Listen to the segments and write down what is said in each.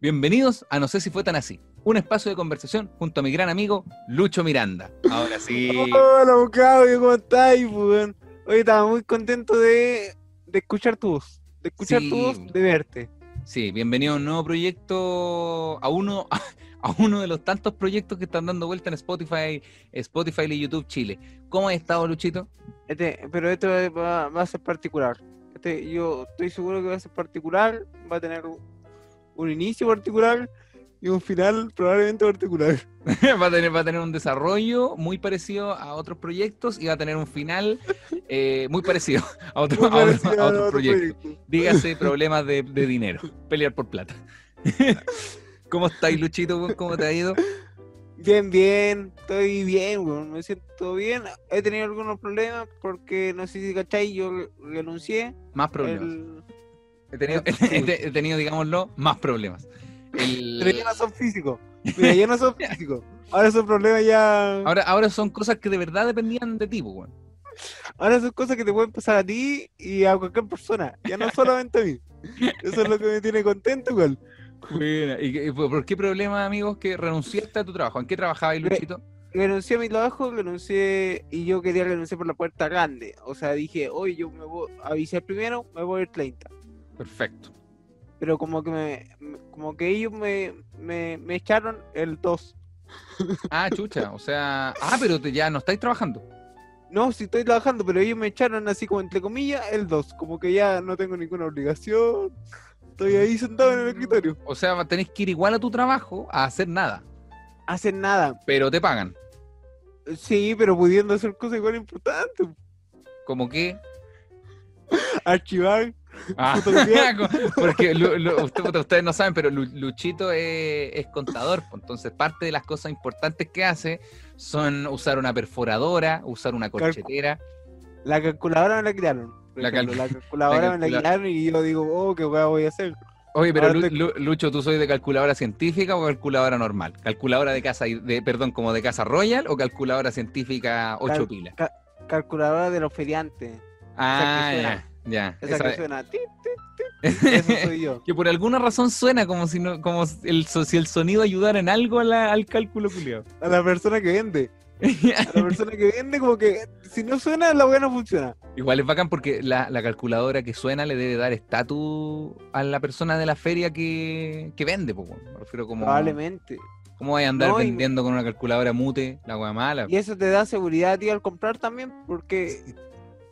Bienvenidos a No sé si fue tan así, un espacio de conversación junto a mi gran amigo Lucho Miranda. Ahora sí. Hola, Claudio, ¿cómo estás? Pues, Hoy estaba muy contento de, de escuchar tu voz, de escuchar Sí. tu voz, de verte. Sí, bienvenido a un nuevo proyecto, a uno, a uno de los tantos proyectos que están dando vuelta en Spotify, Spotify y YouTube Chile. ¿Cómo has estado, Luchito? Este, pero esto va, va a ser particular. Este, yo estoy seguro que va a ser particular, va a tener un, inicio particular y un final probablemente particular. va, a tener, va a tener un desarrollo muy parecido a otros proyectos y va a tener un final eh, muy parecido a otro, Muy a otro- otro otro proyecto. proyecto. Dígase problemas de, de dinero, pelear por plata. ¿Cómo estáis, Luchito? ¿Cómo te ha ido? Bien, bien, estoy bien, me siento bien. He tenido algunos problemas porque no sé si cachai, yo renuncié. Más problemas. el- He tenido, he te- he tenido, digámoslo, más problemas. El- Pero ya no son físicos. Mira, ya no son físicos. Ahora son problemas ya. ahora, ahora son cosas que de verdad dependían de ti, pues, weón. Ahora son cosas que te pueden pasar a ti y a cualquier persona. Ya no solamente a mí. Eso es lo que me tiene contento, igual. Buena. ¿Y, por qué problema, amigos, que renunciaste a tu trabajo? ¿En qué trabajabas, Luchito? Renuncié a mi trabajo, renuncié y yo quería renunciar por la puerta grande. O sea, dije, oye, yo me voy, avisé primero, me voy el 30. Perfecto. Pero como que me, como que ellos me, me, me echaron el 2. Ah, chucha, o sea... Ah, pero te- ya no estáis trabajando. No, sí estoy trabajando, pero ellos me echaron así como entre comillas el 2. Como que ya no tengo ninguna obligación. Estoy ahí sentado en el escritorio. O sea, tenés que ir igual a tu trabajo a hacer nada, Hacen nada. pero te pagan. Sí, pero pudiendo hacer cosas igual importantes. Como que... Archivar. Ah, porque usted- ustedes no saben, pero Lu- Luchito es, es contador, pues, entonces parte de las cosas importantes que hace son usar una perforadora, usar una corchetera. La calculadora me la quitaron. La ejemplo. cal- La, calculadora la me la quitaron y yo digo, oh, qué voy a hacer. Oye, pero Lu- Lu- Lucho, ¿tú soy de calculadora científica o calculadora normal? ¿Calculadora de casa, de, perdón, como de casa Royal o calculadora científica 8 Cal- pilas? Calculadora de los feriantes. Ah, ya, ya. Esa esa- que suena. tit, tit, tit. Eso soy yo. que por alguna razón suena como si no, como el, si el sonido ayudara en algo a la- al cálculo culiado. A la persona que vende. A la persona que vende, como que si no suena, la weá no funciona. Igual es bacán porque la, la calculadora que suena le debe dar estatus a la persona de la feria que, que vende, po, me refiero como Probablemente. ¿Cómo vais a andar No, y- vendiendo con una calculadora mute, la wea mala? Y eso te da seguridad a ti al comprar también, porque.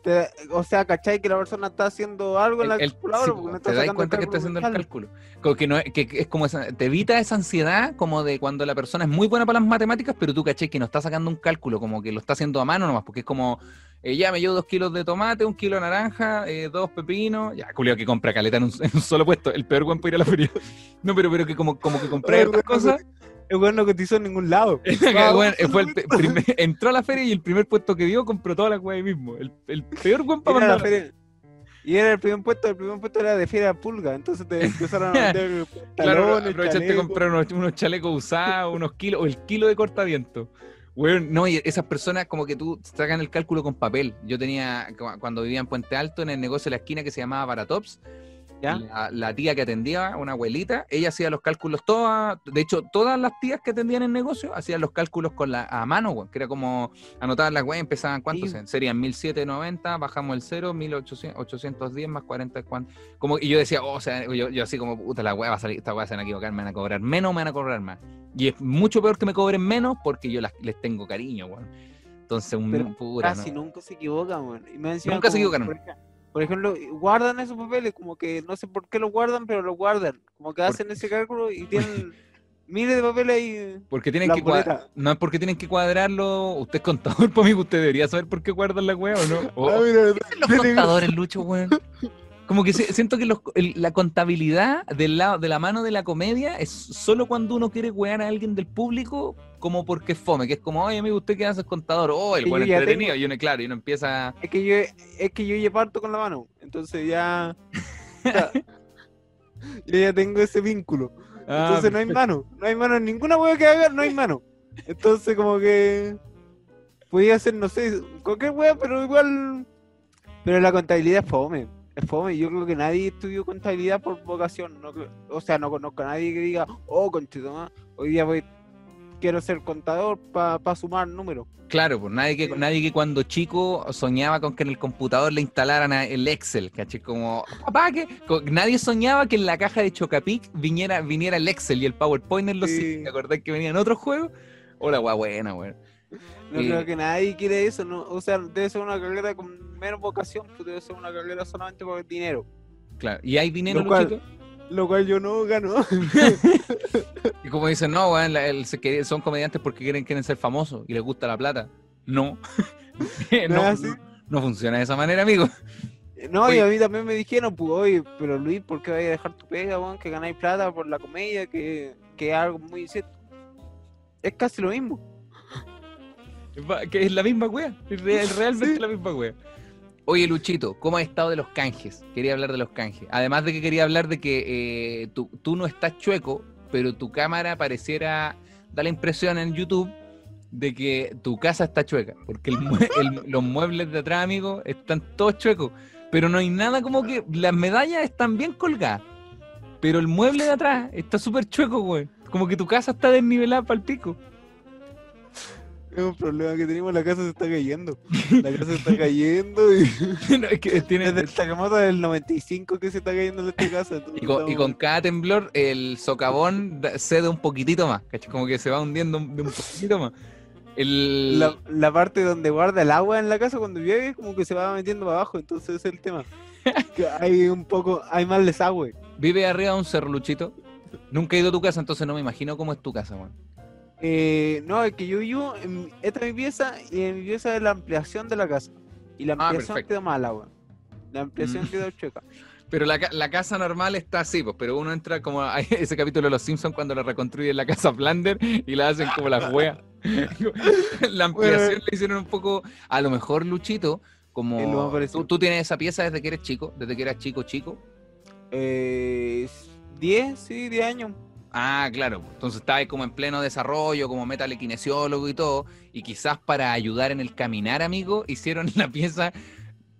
Te- o sea, ¿cachai? Que la persona está haciendo algo en la El- calculadora. sí, porque no po, está te das cuenta que está haciendo el cálculo. Como que, no, que que es como esa- te evita esa ansiedad como de cuando la persona es muy buena para las matemáticas, pero tú caché que no está sacando un cálculo, como que lo está haciendo a mano nomás, porque es como, eh, ya me llevo dos kilos de tomate, un kilo de naranja, eh, dos pepinos, ya, culio que compra caleta en un, en un solo puesto, el peor buen para ir a la feria. No, pero, pero que como, como que compré cosas. El weón no cotizó en ningún lado. que, weón, fue el pe- primer- entró a la feria y el primer puesto que vio compró toda la weá ahí mismo. El, el peor buen para Era la mandar. feria- Y era el primer puesto, el primer puesto era de Feria Pulga, entonces te empezaron a vender Claro, aprovechaste chalecos. comprar unos, unos chalecos usados, unos kilos, o el kilo de cortaviento. Weón, no, y esas personas como que tú sacan el cálculo con papel. Yo tenía, cu- cuando vivía en Puente Alto, en el negocio de la esquina que se llamaba Baratops, ¿Ya? la, la tía que atendía, una abuelita, ella hacía los cálculos todas, de hecho, todas las tías que atendían el negocio hacían los cálculos con la a mano, weón, que era como anotaban las weas, empezaban cuántos Sí. serían 1790, bajamos el 0, 1810 más 40, ¿cuánto? Como, y yo decía, oh, o sea, yo, yo así como, puta, la wea va a salir, esta wea se van a equivocar, me van a cobrar menos, me van a cobrar más. Y es mucho peor que me cobren menos porque yo las, les tengo cariño, weón. Entonces, un Pero pura, Casi ¿no? nunca se equivocan, weón. Y me encima Nunca se equivocan. Por ej- por ejemplo, guardan esos papeles, como que no sé por qué los guardan, pero los guardan. Como que Por- hacen ese cálculo y tienen miles de papeles ahí. Porque tienen que cua- boleta. no es porque tienen que cuadrarlo. Usted es contador, para mí, usted debería saber por qué guardan la wea o no. O- Ah, mira, los tienen- contadores, Lucho, weón? Como que siento que los- el- la contabilidad del lado, de la mano de la comedia es solo cuando uno quiere wear a alguien del público como porque es fome, que es como, oye amigo, ¿usted qué hace contador? Oh, el buen entretenido. tengo- Y uno, claro, y uno empieza... Es que yo, es que yo ya parto con la mano. Entonces ya. ya- yo ya tengo ese vínculo. Ah, Entonces no hay mano. No hay mano en ninguna hueá que haga, no hay mano. Entonces como que. Podía hacer, no sé, cualquier hueá, pero igual. Pero la contabilidad es fome. Es fome, yo creo que nadie estudió contabilidad por vocación. No, o sea, no conozco a nadie que diga, oh, conchito, hoy día voy, quiero ser contador para sumar números. Claro, pues nadie que, nadie que cuando chico soñaba con que en el computador le instalaran el Excel, ¿cachai? Como, papá, que nadie soñaba que en la caja de Chocapic viniera, viniera el Excel y el PowerPoint en los Sí. sitios. ¿Te acordás que venían otros juegos? Hola, guau, buena, weón. No creo que nadie quiere eso, no, o sea, debe ser una carrera con menos vocación, pues debe ser una carrera solamente por el dinero. Claro. ¿Y hay dinero, Lo cual-? Lo cual yo no gano. Y como dicen, no, weón, son comediantes porque quieren, quieren ser famosos y les gusta la plata. No. no, ¿No funciona de esa manera, amigo. No, Oye. y a mí también me dijeron, pues, oye, pero Luis, ¿por qué vais a dejar tu pega, weón? Que ganáis plata por la comedia, que, que es algo muy cierto. Es casi lo mismo. Que es la misma wea. Es realmente Sí. la misma wea. Oye, Luchito, ¿cómo has estado de los canjes? Quería hablar de los canjes. Además de que quería hablar de que eh, tú, tú no estás chueco, pero tu cámara pareciera, da la impresión en YouTube de que tu casa está chueca. Porque el mue- el- los muebles de atrás, amigo, están todos chuecos. Pero no hay nada como que. Las medallas están bien colgadas. Pero el mueble de atrás está súper chueco, güey. Como que tu casa está desnivelada para el pico. Es un problema que tenemos, la casa se está cayendo. La casa se está cayendo y No, es que tiene, desde el terremoto del 95 que se está cayendo en esta casa. Y con, y estamos- con cada temblor el socavón cede un poquitito más, ¿cachai? Como que se va hundiendo un, de un poquitito más. El... la, la parte donde guarda el agua en la casa cuando llueve como que se va metiendo para abajo, entonces ese es el tema. Que hay un poco, hay más desagüe. Vive arriba de un cerro, Luchito. Nunca he ido a tu casa, entonces no me imagino cómo es tu casa, weón. Eh, no, es que yo vivo, en, esta es mi pieza y en mi pieza es la ampliación de la casa. Y la Ah, ampliación perfecto. quedó mala, weón. La ampliación Mm. quedó chueca. Pero la, la casa normal está así, pues, pero uno entra como a ese capítulo de Los Simpsons cuando le reconstruyen la casa Flander y la hacen como las weas. la ampliación le hicieron un poco, a lo mejor Luchito, como tú, tú tienes esa pieza desde que eres chico, desde que eras chico, chico. Eh, 10, sí, 10 años. Ah, claro. Entonces estaba ahí como en pleno desarrollo, como metalequinesiólogo y todo. Y quizás para ayudar en el caminar, amigo, hicieron la pieza,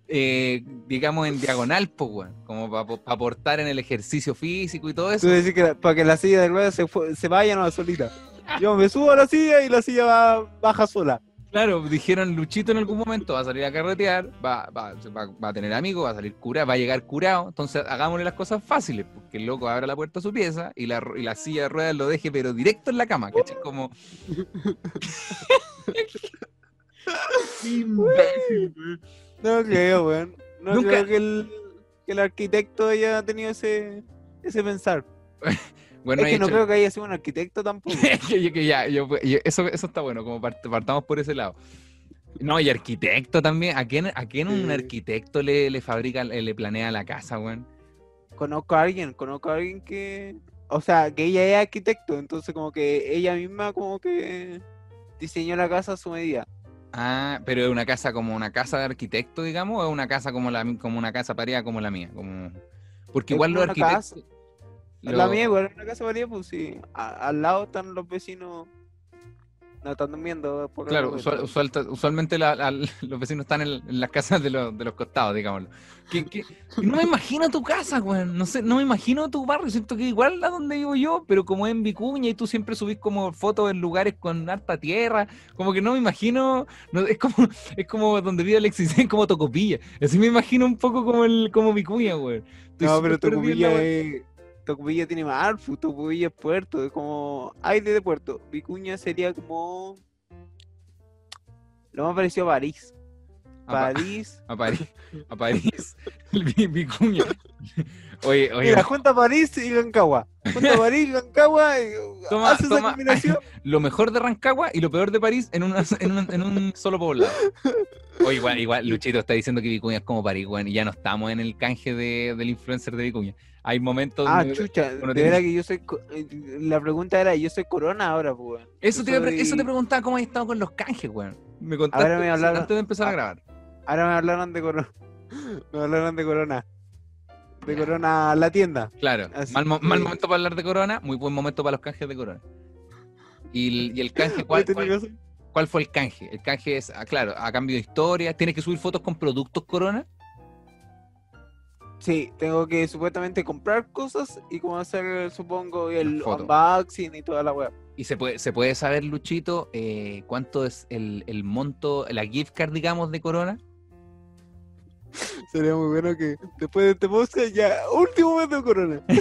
eh, digamos, en diagonal, pues. Como para aportar en el ejercicio físico y todo eso. Tú decís que para que la silla de ruedas se, se vaya no solita. Yo me subo a la silla y la silla va, baja sola. Claro, dijeron Luchito en algún momento va a salir a carretear, va, va, va- va a tener amigos, va a salir curado, va a llegar curado. Entonces hagámosle las cosas fáciles, porque el loco abra la puerta a su pieza y la, y la silla de ruedas lo deje, pero directo en la cama, ¿cachai? Como. Imbécil, weón. No creo, weón. No Nunca- creo que el, que el arquitecto haya tenido ese, ese pensar. Bueno, es que no hecho- creo que haya sido un arquitecto tampoco. que, yo- que ya, yo- yo- eso, eso está bueno, como part- partamos por ese lado. No, y arquitecto también. ¿A quién, a quién un arquitecto le, le fabrica, le, le planea la casa, weón? conozco a alguien, conozco a alguien que. O sea, que ella es arquitecto, entonces como que ella misma como que diseñó la casa a su medida. Ah, pero es una casa como una casa de arquitecto, digamos, o es una casa como la como una casa pareada como la mía, como porque Es igual los arquitectos lo- mía igual es una casa varía, pues sí. A- al lado están los vecinos. No están durmiendo por Claro, usual- usual- usualmente la- la- los vecinos están en, en las casas de los, de los costados, digámoslo. Que, que- no me imagino tu casa, weón. No sé, no me imagino tu barrio. Siento que igual a donde vivo yo, pero como es en Vicuña y tú siempre subís como fotos en lugares con harta tierra, como que no me imagino. no, es como es como donde vive Alexis, es como Tocopilla. Así me imagino un poco como el como Vicuña, weón. Estoy No, pero la Tocopilla es. Tocopilla tiene más pues, Tocopilla es puerto, es como aire de puerto. Vicuña sería como. Lo más parecido a París. A Pa- París. A París, a París, Vi- Vicuña. Oye, oye, Mira, junta París y Rancagua. Junta París y Rancagua y Toma, hace esa combinación. lo mejor de Rancagua y lo peor de París en, una- en, un, en un solo poblado. O igual, igual, Luchito está diciendo que Vicuña es como París, weón, y ya no estamos en el canje de- del influencer de Vicuña. Hay momentos Ah, donde- chucha, uno de tiene- verdad que yo soy. co- La pregunta era: ¿yo soy corona ahora, pues? Eso te, soy- eso te preguntaba cómo has estado con los canjes, weón. Me contaste Ahora me hablaron- antes de empezar a grabar. Ahora me hablaron de corona. Me hablaron de corona. De corona la tienda. Claro, mal, que- mal momento para hablar de Corona, muy buen momento para los canjes de Corona. Y el, y el canje, ¿cuál, cuál- fue el canje? El canje es, ah, claro, a cambio de historia. ¿Tienes que subir fotos con productos Corona? Sí, tengo que supuestamente comprar cosas y como hacer, supongo, el unboxing y toda la web. Y se puede, se puede saber, Luchito, eh, cuánto es el, el monto, la gift card, digamos, de Corona. Sería muy bueno que después de este podcast ya, último mes de corona.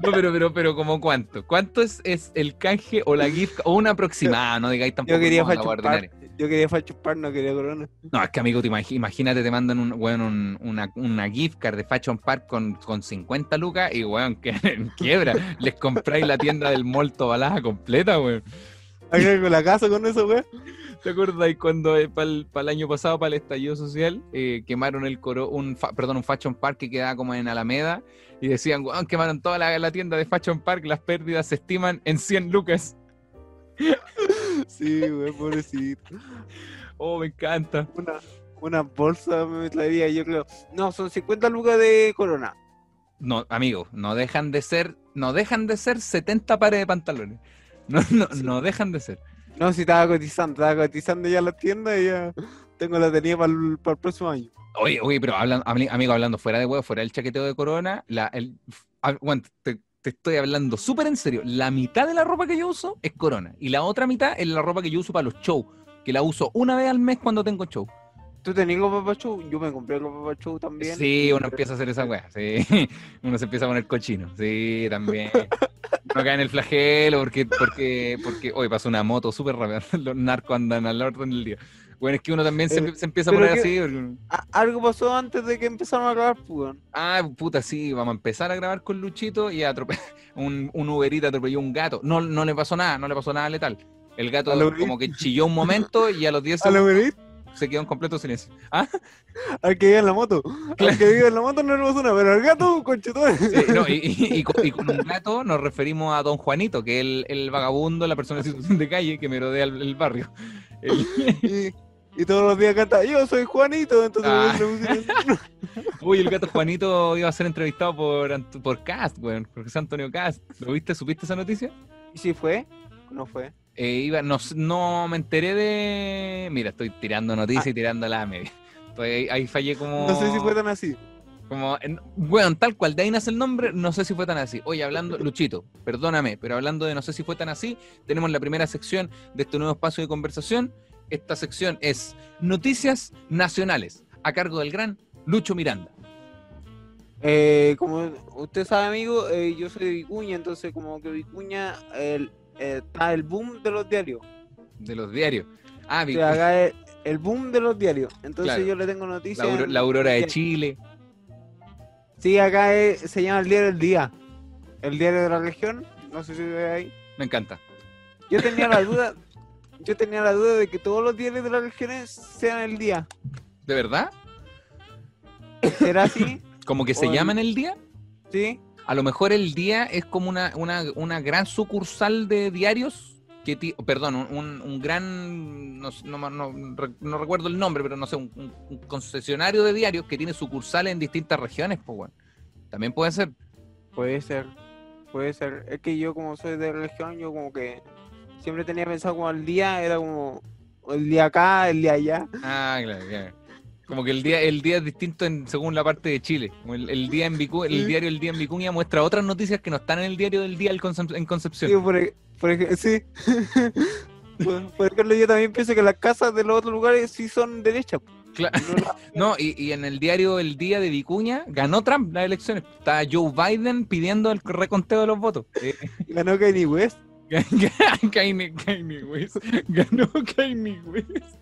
No, pero, pero, pero, ¿como cuánto? ¿Cuánto es, es el canje o la gift o una aproximada? No digáis tampoco. Yo quería fachupar, yo quería fachupar, no quería corona. No, es que amigo, te imagi- imagínate, te mandan un, weón, un- una, una gift card de Fashion Park con, con 50 lucas y weón, que en quiebra. Les compráis la tienda del Molto Balaja completa, weón. Acá con la casa con eso, weón. ¿Te acuerdas cuando para el, año pasado, para el estallido social, eh, quemaron el coro, un, fa- perdón, un Fashion Park que quedaba como en Alameda y decían, weón, quemaron toda la, la tienda de Fashion Park, las pérdidas se estiman en 100 lucas. Sí, weón, pobrecito. Oh, me encanta. Una, una bolsa me traería, yo creo. No, son 50 lucas de corona. No, amigo, no dejan de ser, no dejan de ser 70 pares de pantalones. No, no, Sí. no dejan de ser. No, si estaba cotizando, estaba cotizando ya la tienda y ya tengo la tenía para el, próximo año. Oye, oye, pero hablan, ami- amigo, hablando fuera de huevo, fuera del chaqueteo de corona, ah, te, te estoy hablando súper en serio. La mitad de la ropa que yo uso es corona. Y la otra mitad es la ropa que yo uso para los shows. Que la uso una vez al mes cuando tengo show. ¿Tú para show? Yo me compré show también. Sí, uno empieza a hacer esa weá. Sí. Uno se empieza a poner cochino. Sí, también. Uno cae en el flagelo porque, porque, porque hoy pasó una moto súper rápida. Los narcos andan al orden del día. Bueno, es que uno también se, Eh, se empieza a poner que- así. porque- algo pasó antes de que empezáramos a grabar, pues, weón. Ah, puta, sí, vamos a empezar a grabar con Luchito y un, un Uberita atropelló un gato. No, no le pasó nada, no le pasó nada letal. El gato ¿Al Uber como que chilló un momento y a los 10 A lo segundos se quedó en completo silencio. Ah, al que vive en la moto. Al que vive en la moto no pasó nada, pero al gato, conchetón. sí, no, y, y- y con, y con un gato nos referimos a don Juanito, que es el, el vagabundo, la persona en situación de calle que merodea el, el barrio. El- Y, y todos los días canta, yo soy Juanito, entonces Ah. Uy, el gato Juanito iba a ser entrevistado por, por Cast, weón, por José Antonio Cast. ¿Lo viste? ¿Supiste esa noticia? ¿Y si fue? No fue. Eh, iba, no, no me enteré de. Mira, estoy tirando noticias y tirando la media. Estoy ahí, ahí fallé como. Ah. No sé si fue tan así. como en- bueno, tal cual, de ahí nace el nombre, no sé si fue tan así. Oye, hablando, Luchito, perdóname, pero hablando de no sé si fue tan así, tenemos la primera sección de este nuevo espacio de conversación. Esta sección es Noticias Nacionales, a cargo del gran Lucho Miranda. Eh, como usted sabe, amigo, eh, yo soy de Vicuña, entonces como que Vicuña el, eh, está el boom de los diarios. De los diarios. Ah, acá es el boom de los diarios. Entonces Claro. yo le tengo noticias. la aurora de Chile. Sí, acá es- se llama el diario del día. El diario de la región. No sé si ve ahí. Me encanta. Yo tenía la duda. Yo tenía la duda de que todos los diarios de las regiones sean el día. ¿De verdad? ¿Será así? ¿Como que se llaman el día? Sí. A lo mejor el día es como una, una, una gran sucursal de diarios, que ti- perdón, un, un- gran, no, no, no no recuerdo el nombre, pero no sé, un concesionario de diarios que tiene sucursales en distintas regiones, pues bueno. También puede ser. Puede ser. Puede ser. Es que yo como soy de región, yo como que siempre tenía pensado como el día era como el día acá, el día allá. Ah, claro, claro. Como que el día, el día es distinto en, según la parte de Chile. Como El, el día en Vicu- el Sí. diario El Día en Vicuña muestra otras noticias que no están en el diario del día en Concepción. Sí, por, por sí. por, por ejemplo, yo también pienso que las casas de los otros lugares sí son derechas. Cla- No la- No, y, y en el diario El Día de Vicuña ganó Trump las elecciones. Está Joe Biden pidiendo el reconteo de los votos. Eh, ganó Kanye West. Kanye, Kanye West. Ganó Kanye West.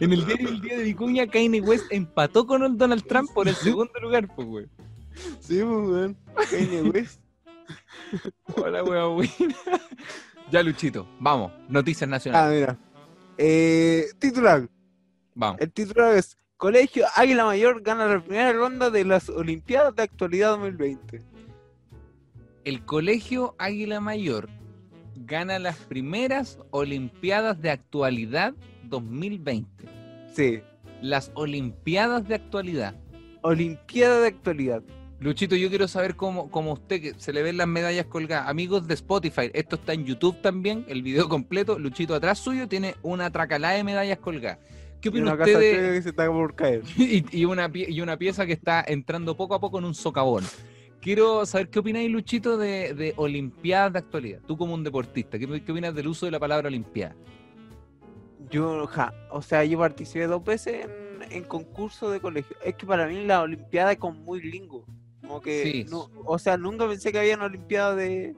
En el diario El Día de Vicuña, Kanye West empató con el Donald Trump por el segundo lugar, pues, güey. Sí, pues, weón. Kanye West. Hola, buena. Ya, Luchito, vamos. Noticias Ah, nacionales. mira. Eh, titular. Vamos. El titular es Colegio Águila Mayor gana la primera ronda de las Olimpiadas de Actualidad 2020. El Colegio Águila Mayor gana las primeras Olimpiadas de Actualidad 2020. Sí. Las Olimpiadas de Actualidad. Olimpiada de Actualidad. Luchito, yo quiero saber cómo, cómo usted, que se le ven las medallas colgadas. Amigos de Spotify, esto está en YouTube también, el video completo. Luchito atrás suyo tiene una tracalada de medallas colgadas. ¿Qué ustedes? chueca que se está por caer. y, y una, pie- y una pieza que está entrando poco a poco en un socavón. Quiero saber qué opináis, Luchito, de, de Olimpiadas de actualidad. Tú como un deportista, ¿qué, qué opinas del uso de la palabra Olimpiada? Yo, ja, o sea, yo participé dos veces en, en concursos de colegio. Es que para mí la Olimpiada es como muy gringo. Como que, Sí. no, o sea, nunca pensé que había una Olimpiada de,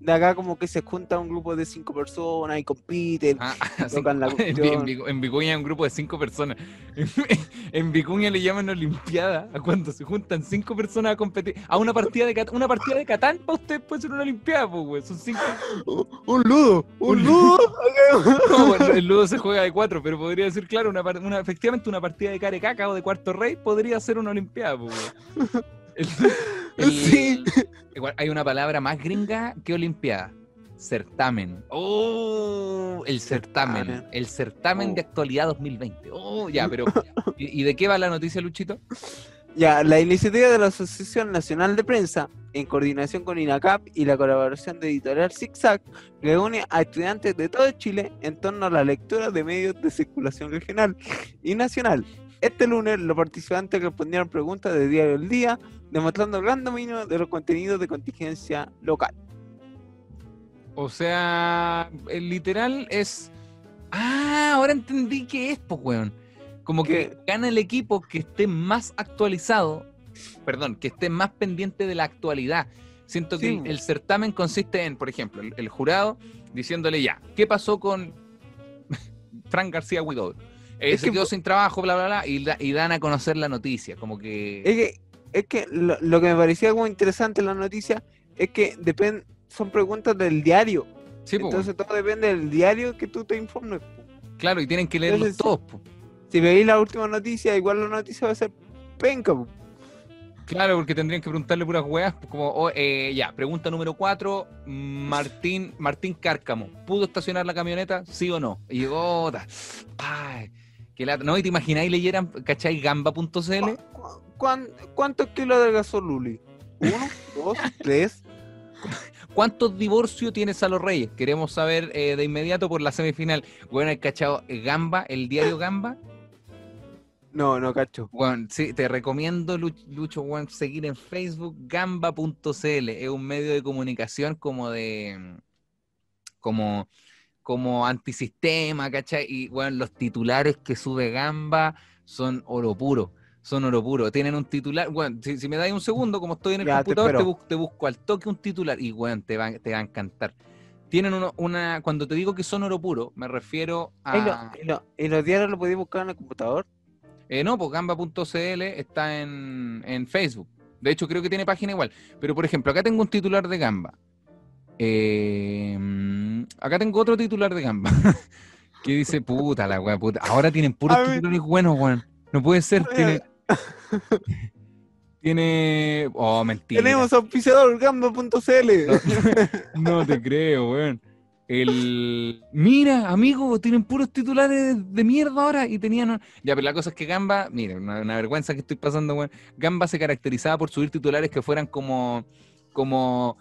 de acá como que se junta un grupo de cinco personas y compiten. Ah, Tocan la en, cuestión. en en Vicuña hay un grupo de cinco personas. En, Vicuña le llaman Olimpiada a cuando se juntan cinco personas a competir. A una partida de Catán. Una partida de Catán para usted puede ser una Olimpiada, pues, güey. Son cinco. un ludo, un ludo. No, bueno, el ludo se juega de cuatro, pero podría decir, claro, una, una- efectivamente una partida de carecaca o de cuarto rey podría ser una olimpiada. pues, güey. El- el- Sí. igual hay una palabra más gringa que olimpiada. Certamen. Oh, el certamen. Certamen. El certamen Oh. de actualidad 2020. Oh, ya, pero ¿y, y de qué va la noticia, Luchito? Ya, la iniciativa de la Asociación Nacional de Prensa, en coordinación con INACAP y la colaboración de Editorial ZigZag, reúne a estudiantes de todo Chile en torno a la lectura de medios de circulación regional y nacional. Este lunes, los participantes respondieron preguntas de Diario El Día, demostrando el gran dominio de los contenidos de contingencia local. O sea, el literal es. Ah, ahora entendí qué es, pues, weón. Como que gana el equipo que esté más actualizado, perdón, que esté más pendiente de la actualidad. Siento que Sí. el certamen consiste en, por ejemplo, el, el jurado diciéndole ya, ¿qué pasó con Frank García Huidobro? Eh, Es se que quedó sin trabajo, bla, bla, bla, y, da- y dan a conocer la noticia. Como que. Es que, es que lo, lo que me parecía como interesante en la noticia es que depende, son preguntas del diario. sí, po, Entonces todo depende del diario que tú te informes. po. claro, y tienen que leerlos entonces, todos. po. Si veis la última noticia, igual la noticia va a ser penca. Claro, porque tendrían que preguntarle puras weas, como, oh, eh, ya, pregunta número cuatro, Martín, Martín Cárcamo, ¿pudo estacionar la camioneta? ¿Sí o no? Y yo, oh, lata. No, y te imagináis leyeran, ¿cachai? Gamba.cl. ¿Cu- cu- cuán- ¿Cuántos kilos adelgazó Luli? ¿Uno? ¿Dos? ¿Tres? ¿Cuántos divorcios tiene Salo Reyes? Queremos saber eh, de inmediato por la semifinal. Bueno, el cachado Gamba, el diario Gamba. No, no cacho. Bueno, sí, te recomiendo, Lu- Lucho, seguir en Facebook, gamba.cl. Es un medio de comunicación como de. como, como antisistema, ¿cachai? Y bueno, los titulares que sube Gamba son oro puro. Son oro puro. Tienen un titular. Bueno, si, si me dais un segundo, como estoy en el Ya, computador, te, bus- te busco al toque un titular. Y bueno, te va, te va a encantar. Tienen uno- una. Cuando te digo que son oro puro, me refiero ¿Y, lo- a. y lo- y los diarios lo podéis buscar en el computador? Eh, no, pues gamba.cl está en, en Facebook. De hecho, creo que tiene página igual. Pero, por ejemplo, acá tengo un titular de Gamba. Eh, acá tengo otro titular de Gamba. que dice, puta la weá, puta. Ahora tienen puros titulares buenos, weón. No puede ser. Tiene. tiene. Oh, mentira. Tenemos auspiciador gamba.cl. No te creo, weón. El. Mira, amigo, tienen puros titulares de mierda ahora y tenían. Ya, pero la cosa es que Gamba, mira, una, una vergüenza que estoy pasando, weón. Gamba se caracterizaba por subir titulares que fueran como. como.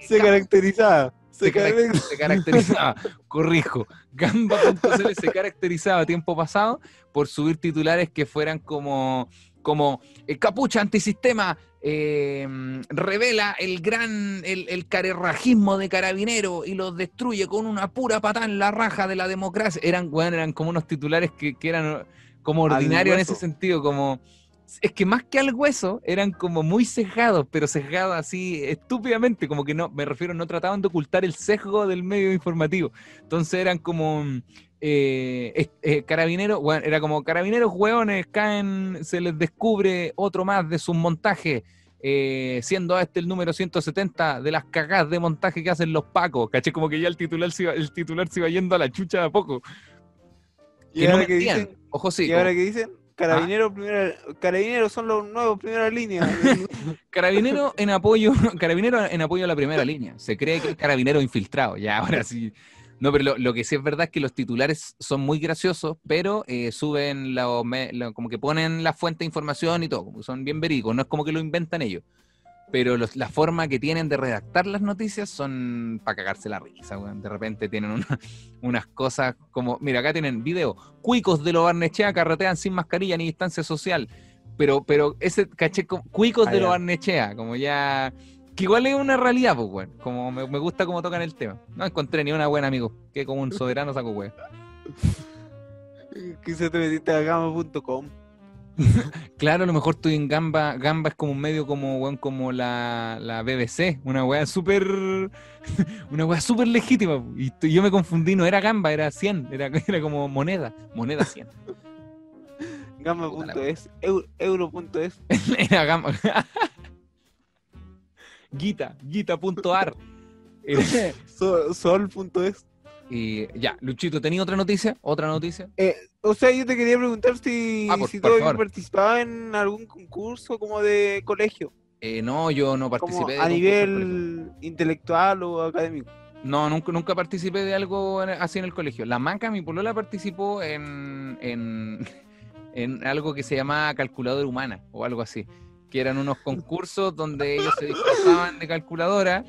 Se caracterizaba. Se Se, carac- caracteriza. se caracterizaba, corrijo, Gamba.cl se caracterizaba a tiempo pasado por subir titulares que fueran como, como eh, capucha antisistema, eh, revela el gran, el, el carerrajismo de carabinero y los destruye con una pura patada en la raja de la democracia. Eran, weón, eran como unos titulares que, que eran como ordinarios en ese sentido, como... Es que más que al hueso, eran como muy sesgados, pero sesgados así estúpidamente, como que no, me refiero, no trataban de ocultar el sesgo del medio informativo. Entonces eran como eh, eh, carabineros, bueno, era como carabineros hueones, caen, se les descubre otro más de sus montajes, eh, siendo este el número 170 de las cagadas de montaje que hacen los pacos, caché como que ya el titular se iba, el titular se iba yendo a la chucha de a poco. ¿Y Que no ahora que mentían. dicen? Ojo sí, ¿Y ahora que dicen? Carabineros, primera, carabineros son los nuevos primera línea. Carabinero en apoyo, carabinero en apoyo a la primera línea. Se cree que es carabinero infiltrado. Ya, ahora sí. No, pero lo, lo que sí es verdad es que los titulares son muy graciosos, pero eh, suben la, como que ponen la fuente de información y todo, como que son bien verídicos, no es como que lo inventan ellos. Pero los- la forma que tienen de redactar las noticias son para cagarse la risa, weón. De repente tienen una- unas cosas como, mira, acá tienen video, cuicos de lo Barnechea carretean sin mascarilla ni distancia social, pero, pero ese, caché, cuicos Ah, de lo ya. Barnechea, como ya, que igual es una realidad, pues, weón, como me, me gusta cómo tocan el tema. No encontré ni una buena, amigo, que como un soberano saco, weón. Quizás te metiste a gama.com. Claro, a lo mejor estoy en Gamba. Gamba es como un medio como, weón, como la, la BBC, una weá súper. Una weá súper legítima. Y yo me confundí, no era Gamba, era 100, era, era como moneda, moneda 100. Gama.es, eu- euro.es. Era Gamba. Guita, guita.ar. Eh, Sol- Sol.es. Y ya, Luchito, ¿tenía otra noticia? ¿Otra noticia? Eh, o sea, yo te quería preguntar si, Ah, por- si por tú participado en algún concurso como de colegio, Eh, no, yo no participé. de a nivel intelectual o académico. No, nunca, nunca participé de algo así en el colegio. La Maca, mi polola, participó en, en, en algo que se llamaba calculadora humana o algo así, que eran unos concursos donde ellos se disfrazaban de calculadora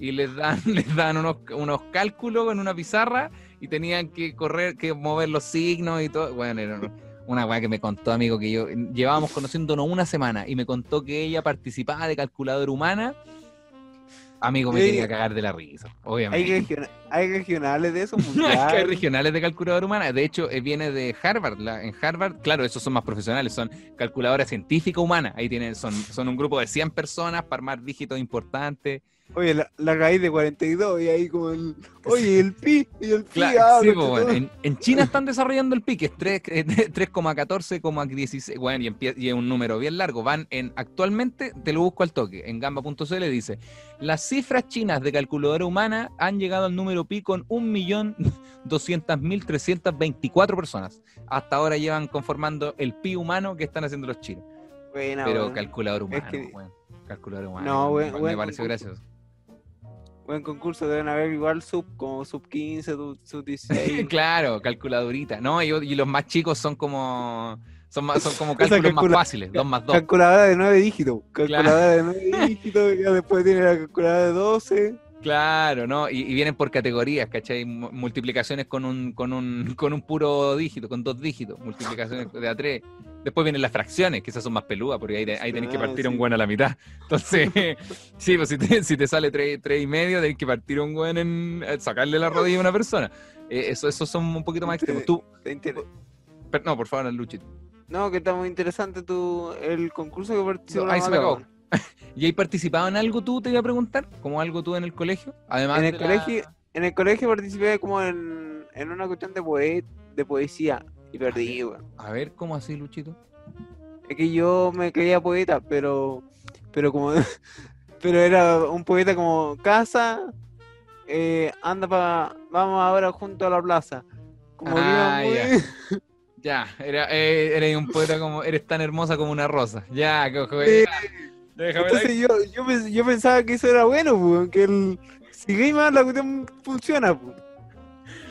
y les dan, les dan unos, unos cálculos en una pizarra y tenían que correr, que mover los signos y todo. Bueno, era una- weá que me contó, amigo, que yo llevábamos conociéndonos una semana y me contó que ella participaba de calculadora humana. Amigo, me Sí. quería cagar de la risa, obviamente. Hay, regiona- hay regionales de eso, Es que hay regionales de calculadora humana. De hecho, eh, viene de Harvard. La- en Harvard, claro, esos son más profesionales, son calculadora científica humana. Ahí tienen, son, son un grupo de 100 personas para armar dígitos importantes. Oye, la, la raíz de 42 y ahí como el... Oye, el pi y el pi. Claro, ah, sí, bueno, todo. en, en China están desarrollando el PI, que es 3, eh, 3,14,16. Bueno, y, empie- y es un número bien largo. Van en, actualmente, te lo busco al toque, en gamba.cl dice, las cifras chinas de calculadora humana han llegado al número pi con 1.200.324 personas. Hasta ahora llevan conformando el pi humano que están haciendo los chinos. Buena, Pero buena. calculadora humana, que- bueno, calculadora humana. No, me- me, buen pareció gracioso. Buen concurso, deben haber igual sub, como sub 15, sub, sub 16. claro, calculadorita. No, y, y los más chicos son como son, más, son como cálculos calcula- más fáciles, 2 más 2. Calculadora de 9 dígitos. Calculadora de 9 dígitos. Ya después tiene la calculadora de 12. Claro, ¿no? Y, y vienen por categorías, ¿cachai? Mu- Multiplicaciones con un, con un, con un puro dígito, con dos dígitos, multiplicaciones de a tres. Después vienen las fracciones, que esas son más peludas, porque ahí, te- ahí tenés que Ah, partir un buen a la mitad. Entonces, sí, pues si te, si te sale tres, tres y medio, tenés que partir un buen en eh, sacarle la rodilla a una persona. Eh, eso, esos son un poquito más extremos. Tú, Está inter- per- no, por favor, Luchito. No, que está muy interesante tu, el concurso que participó. No, ahí se me acabó. ¿Y hay participado en algo tú, te iba a preguntar? ¿Como algo tú en el colegio? Además En el la- colegio, en el colegio participé como en, en una cuestión de, poe- de poesía y perdí, weón. A ver, ¿cómo así, Luchito? Es que yo me creía poeta, pero pero como pero era un poeta como casa eh, anda para vamos ahora junto a la plaza. Como Ah, muy- ya. Ya, era, eh, eres un poeta como, eres tan hermosa como una rosa. Ya, cojo, ya. Entonces yo, yo, pens- yo pensaba que eso era bueno, pues, que el si más la cuestión funciona, pues.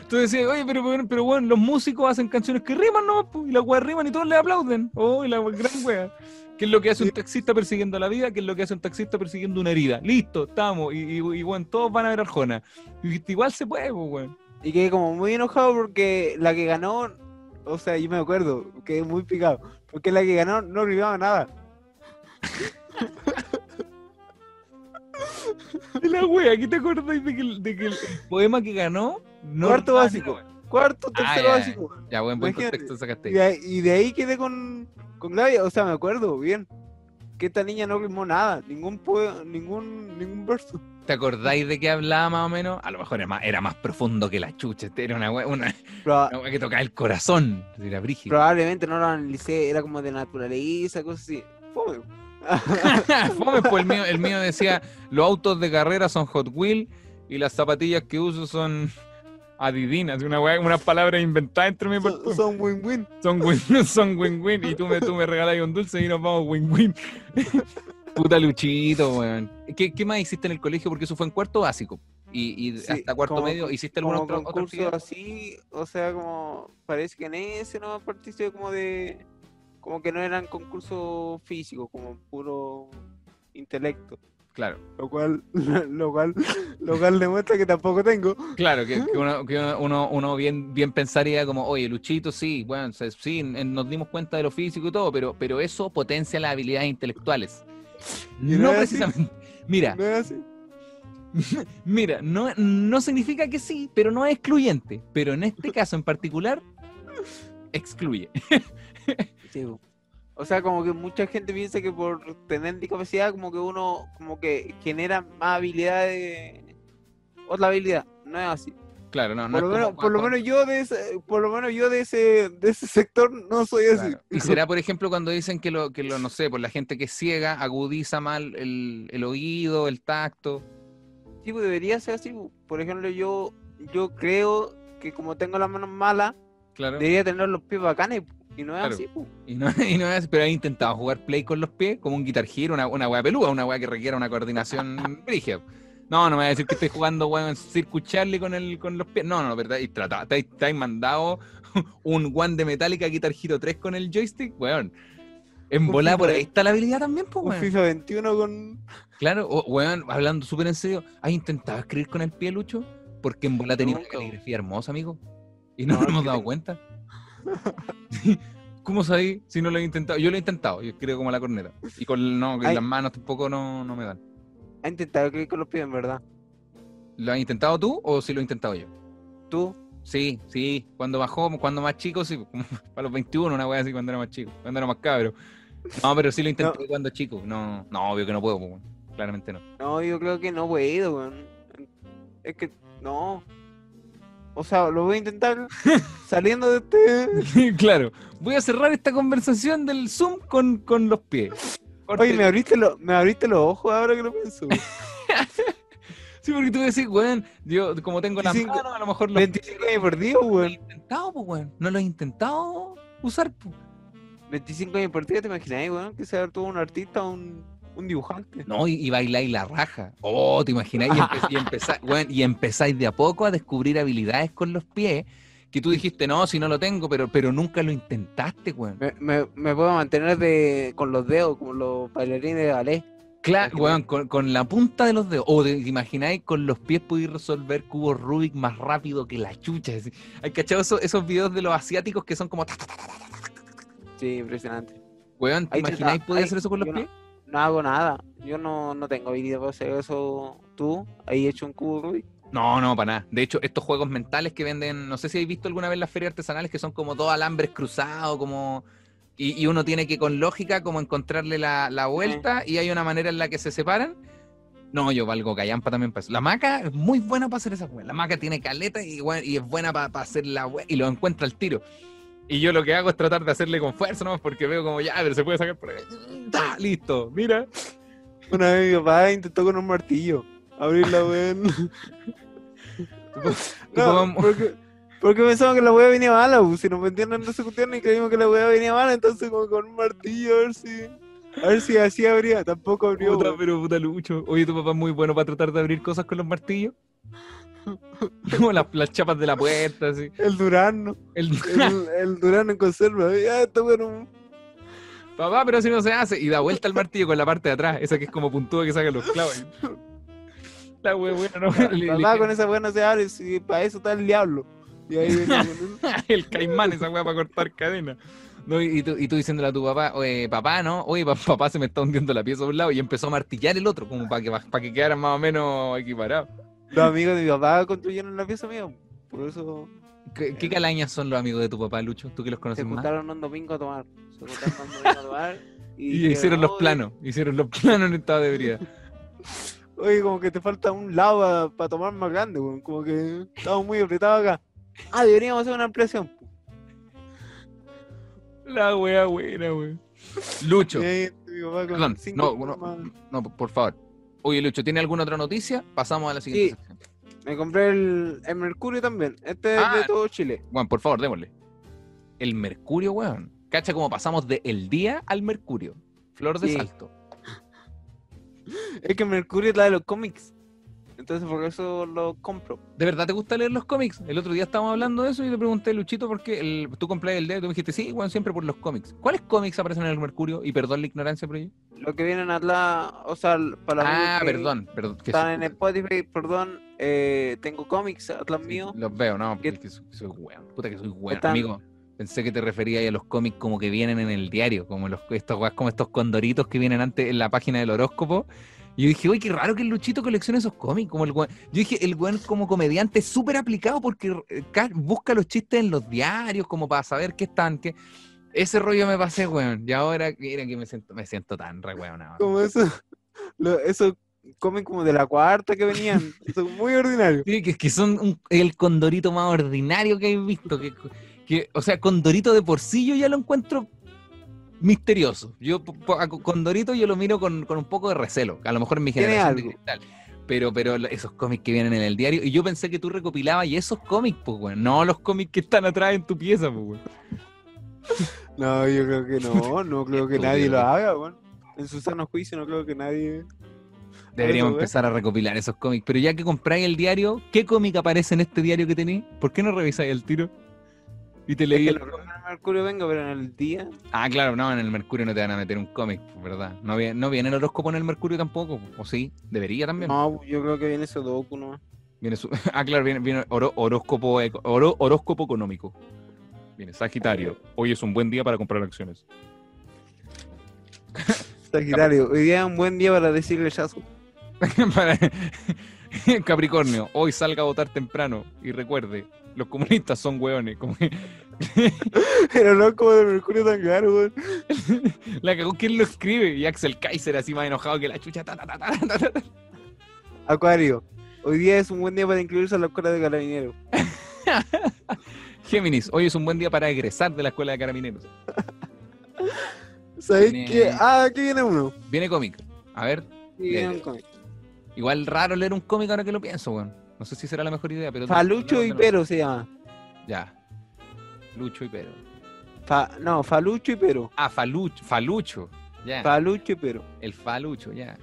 Tú decías, oye, pero, pero, pero bueno, los músicos hacen canciones que riman, ¿no? y las weas riman y todos le aplauden. Oh, y la gran wea. ¿Qué es lo que hace un taxista persiguiendo la vida? ¿Qué es lo que hace un taxista persiguiendo una herida? Listo, estamos. Y, y, y, bueno, todos van a ver Arjona. Y igual se puede, pues, weón. Y quedé como muy enojado porque la que ganó, o sea, yo me acuerdo, quedé muy picado, porque la que ganó no rimaba nada. La wea, ¿qué te acordáis de que, el, de que el poema que ganó? No Cuarto básico. una? Cuarto, Ah, tercero ya, básico. Ya, buen, buen Imagínate. contexto sacaste. Y de, ahí, y de ahí quedé con, con Glavia, o sea, me acuerdo bien. Que esta niña no rimó nada, ningún poe- ningún, ningún verso. ¿Te acordáis de qué hablaba más o menos? A lo mejor era más, era más profundo que la chucha. este Era una wea, una, una wea que tocaba el corazón. Era brígido. probablemente no lo analicé, era como de naturaleza, cosas así. Fome. Fome, pues el mío, el mío decía, los autos de carrera son Hot Wheel y las zapatillas que uso son adidinas. Una wea, una palabra inventada entre mí. son, win-win. Son win, son win-win y tú me, tú me regalas un dulce y nos vamos win-win. Puta Luchito, weón. ¿Qué, ¿Qué más hiciste en el colegio? Porque eso fue en cuarto básico. Y, y Sí, hasta cuarto como- medio, ¿hiciste otra, otra concurso así, o sea, como parece que en ese no participé como de, como que no eran concursos físicos, como puro intelecto. Claro. Lo cual, lo cual, lo cual demuestra que tampoco tengo. Claro, que, que uno, que uno, uno bien, bien pensaría como, oye, Luchito, sí, bueno, sí, nos dimos cuenta de lo físico y todo, pero, pero eso potencia las habilidades intelectuales. No No es así. precisamente. Mira, ¿No es así? mira, no, no significa que sí, pero no es excluyente. Pero en este caso en particular, excluye. Sí. O sea, como que mucha gente piensa que por tener discapacidad, como que uno, como que genera más habilidades, otra habilidad. No es así. Claro, no, no por, es lo menos, como- por lo menos yo de ese, por lo menos yo de ese, de ese sector no soy así. Claro. Y será, por ejemplo, cuando dicen que lo, que lo, no sé, por la gente que es ciega agudiza mal el, el oído, el tacto. Sí, pues debería ser así. po. Por ejemplo, yo, yo creo que como tengo las manos malas, Claro. debería tener los pies bacanes. Y no es Claro. así. Y no, y no es, pero he intentado jugar play con los pies, como un guitar hero, una, una weá peluda, una weá que requiera una coordinación brígida. No, no me voy a decir que estoy jugando weón Circuit Charlie con el, con los pies. No, no, verdad. Y trata, has mandado un one de Metallica Guitar Hero 3 con el joystick, weón. En Un volada por ahí está la habilidad también, pues, Un weón. FIFA 21 con. Claro, weón, hablando súper en serio, ¿has intentado escribir con el pie, Lucho? Porque en bola tenía una caligrafía hermosa, amigo. Y no No, nos hemos dado cuenta. ¿Cómo sabéis si no lo he intentado? Yo lo he intentado, yo escribo como la corneta. Y con, no, Ay. las manos tampoco no, no me dan. Ha intentado escribir con los pies, en verdad. ¿Lo has intentado tú o sí lo he intentado yo? Tú. Sí, sí, cuando bajó, cuando más chico, sí, como a los 21, una wea así cuando era más chico, cuando era más cabro. No, pero sí lo intenté cuando chico. No, no, obvio que no puedo, pues, claramente no. No, yo creo que no puedo, weón. Es que no. O sea, lo voy a intentar saliendo de este. claro, voy a cerrar esta conversación del Zoom con, con los pies. Corte. Oye, me abriste, lo- me abriste los ojos ahora que lo pienso. weón. Sí, porque tú decís, weón, yo como tengo las 25 manos, a lo mejor los 25 años perdidos, No lo he weón. intentado, pues, weón. No lo he intentado usar, pues. 25 años perdidos, ¿te imagináis, weón? Que sea todo un artista, un, un dibujante. No, y, y bailáis la raja. Oh, ¿te imagináis? Y, empe- y empezáis, weón, y empezáis de a poco a descubrir habilidades con los pies que tú dijiste, no, si no lo tengo, pero, pero nunca lo intentaste, weón. Me, me, me puedo mantener de, con los dedos, como los bailarines de ballet. Claro, weón, con, con la punta de los dedos. O te imagináis con los pies podéis resolver cubos Rubik más rápido que la chucha. ¿Hay cachado esos, esos videos de los asiáticos que son como... Sí, impresionante. Weón, ¿te imagináis poder hacer eso con los no- pies? No hago nada. Yo no, no tengo habilidad para hacer eso. ¿Tú? ¿Ahí hecho un cubo Rubik? No, no, para nada. De hecho, estos juegos mentales que venden, no sé si habéis visto alguna vez las ferias artesanales que son como dos alambres cruzados, como... Y, y uno tiene que con lógica como encontrarle la, la vuelta y hay una manera en la que se separan. No, yo valgo callampa también para eso. La maca es muy buena para hacer esa weá. La maca tiene caleta y, y es buena para hacer la weá y lo encuentra al tiro. Y yo lo que hago es tratar de hacerle con fuerza, ¿no? Porque veo como ya, pero se puede sacar por ahí. Listo, mira. Una vez mi papá intentó con un martillo abrirla, weón. Tu No, porque, porque pensamos que la weá venía mala, pues, si nos en ese cuestión y creímos que la weá venía mala, entonces como con un martillo a ver si. A ver si así abría, tampoco abrió. Puta, pero puta lucho. Oye, tu papá es muy bueno para tratar de abrir cosas con los martillos. Como las, las chapas de la puerta, así. El Durano, El... el, el Durano en conserva. Ya, está bueno. papá, pero así no se hace. Y da vuelta el martillo con la parte de atrás, esa que es como puntúa que saca los clavos. La wea buena, ¿no? Le- le- Papá, con esa no se abre, si para eso está el diablo. Y ahí viene el caimán, esa weá para cortar cadena. No, y, tú, y tú diciéndole a tu papá, oye, papá, ¿no? Oye, pa- papá se me está hundiendo la pieza por un lado y empezó a martillar el otro, como para que, para que quedaran más o menos equiparados. Los amigos de mi papá construyeron la pieza mía. Por eso ¿Qué, qué calañas son los amigos de tu papá, Lucho? ¿Tú que los se conoces más? juntaron un domingo a tomar. Se juntaron un domingo a tomar. Y, Y hicieron los "Oye, planos, hicieron los planos en estado de ebriedad. Oye, como que te falta un lado para tomar más grande, weón. Como que estamos muy apretados acá. Ah, deberíamos hacer una ampliación. La wea buena, wey. Lucho, con perdón, no, no, no, por favor. Oye, Lucho, ¿tiene alguna otra noticia? Pasamos a la siguiente Sí. sección. Me compré el, el Mercurio también. Este es Ah. de todo Chile. Bueno, por favor, démosle. El Mercurio, weón. Cacha cómo pasamos de el día al Mercurio. Flor de Sí. salto. Es que Mercurio es la de los cómics. Entonces por eso lo compro. ¿De verdad te gusta leer los cómics? El otro día estábamos hablando de eso y te pregunté, Luchito, por qué el, tú compré el dedo y tú me dijiste, sí, weón, siempre por los cómics. ¿Cuáles cómics aparecen en el Mercurio? Y perdón la ignorancia por ello. lo que vienen atrás, o sea, para Ah, que perdón, perdón. que Están soy- en Spotify, perdón, eh, tengo cómics atrás sí, mío. Los veo, no, ¿Qué- porque soy, soy weón. Puta que soy weón. Están- Amigo, pensé que te referías a los cómics como que vienen en el diario, como los estos como estos condoritos que vienen antes en la página del horóscopo. Y yo dije, uy, qué raro que el Luchito coleccione esos cómics. Como el. Yo dije, el weón como comediante es súper aplicado porque eh, ca- busca los chistes en los diarios, como para saber qué están, qué. Ese rollo me pasé, weón. Y ahora, mira que me siento, me siento tan re weón ahora. Como eso, lo- esos cómics como de la cuarta que venían. son muy ordinarios. Sí, que, que son un- el condorito más ordinario que he visto. Que, que, o sea, condorito de por sí yo ya lo encuentro misterioso. Yo a condorito yo lo miro con, con un poco de recelo. A lo mejor en mi generación de cristal. Pero, pero esos cómics que vienen en el diario. Y yo pensé que tú recopilabas y esos cómics, pues, weón. No los cómics que están atrás en tu pieza, pues, weón. No, yo creo que no, no creo que nadie lo haga, weón. En su sano juicio no creo que nadie... Deberíamos empezar a recopilar esos cómics. Pero ya que compráis el diario, ¿qué cómic aparece en este diario que tenéis? ¿Por qué no revisáis el tiro? Y te leí el el Mercurio venga, pero en el día... Ah, claro, no, en el Mercurio no te van a meter un cómic, ¿verdad? No viene, no viene el horóscopo en el Mercurio tampoco, ¿o sí? Debería también. No, yo creo que viene Sudoku nomás. Viene su- ah, claro, viene, viene oro- horóscopo, oro- horóscopo económico. Viene Sagitario. Hoy es un buen día para comprar acciones. Sagitario, hoy día es un buen día para decirle rechazo. Para- Capricornio, hoy salga a votar temprano y recuerde, los comunistas son hueones. Como que Pero no como de Mercurio tan caro, weón. la cagó, ¿quién lo escribe? Y Axel Kaiser así más enojado que la chucha. ta, ta, ta. Acuario, hoy día es un buen día para incluirse a la escuela de carabineros. Géminis, hoy es un buen día para egresar de la escuela de carabineros. ¿Sabéis qué? Ah, aquí viene uno. Viene cómic. A ver, viene un cómic. Igual raro leer un cómic ahora que lo pienso, weón. No sé si será la mejor idea, pero. Falucho y pero se llama. Ya. Lucho y Pero. Fa- no, Falucho y Pero. Ah, Falucho. Falucho. Ya. Falucho y Pero. El Falucho, ya.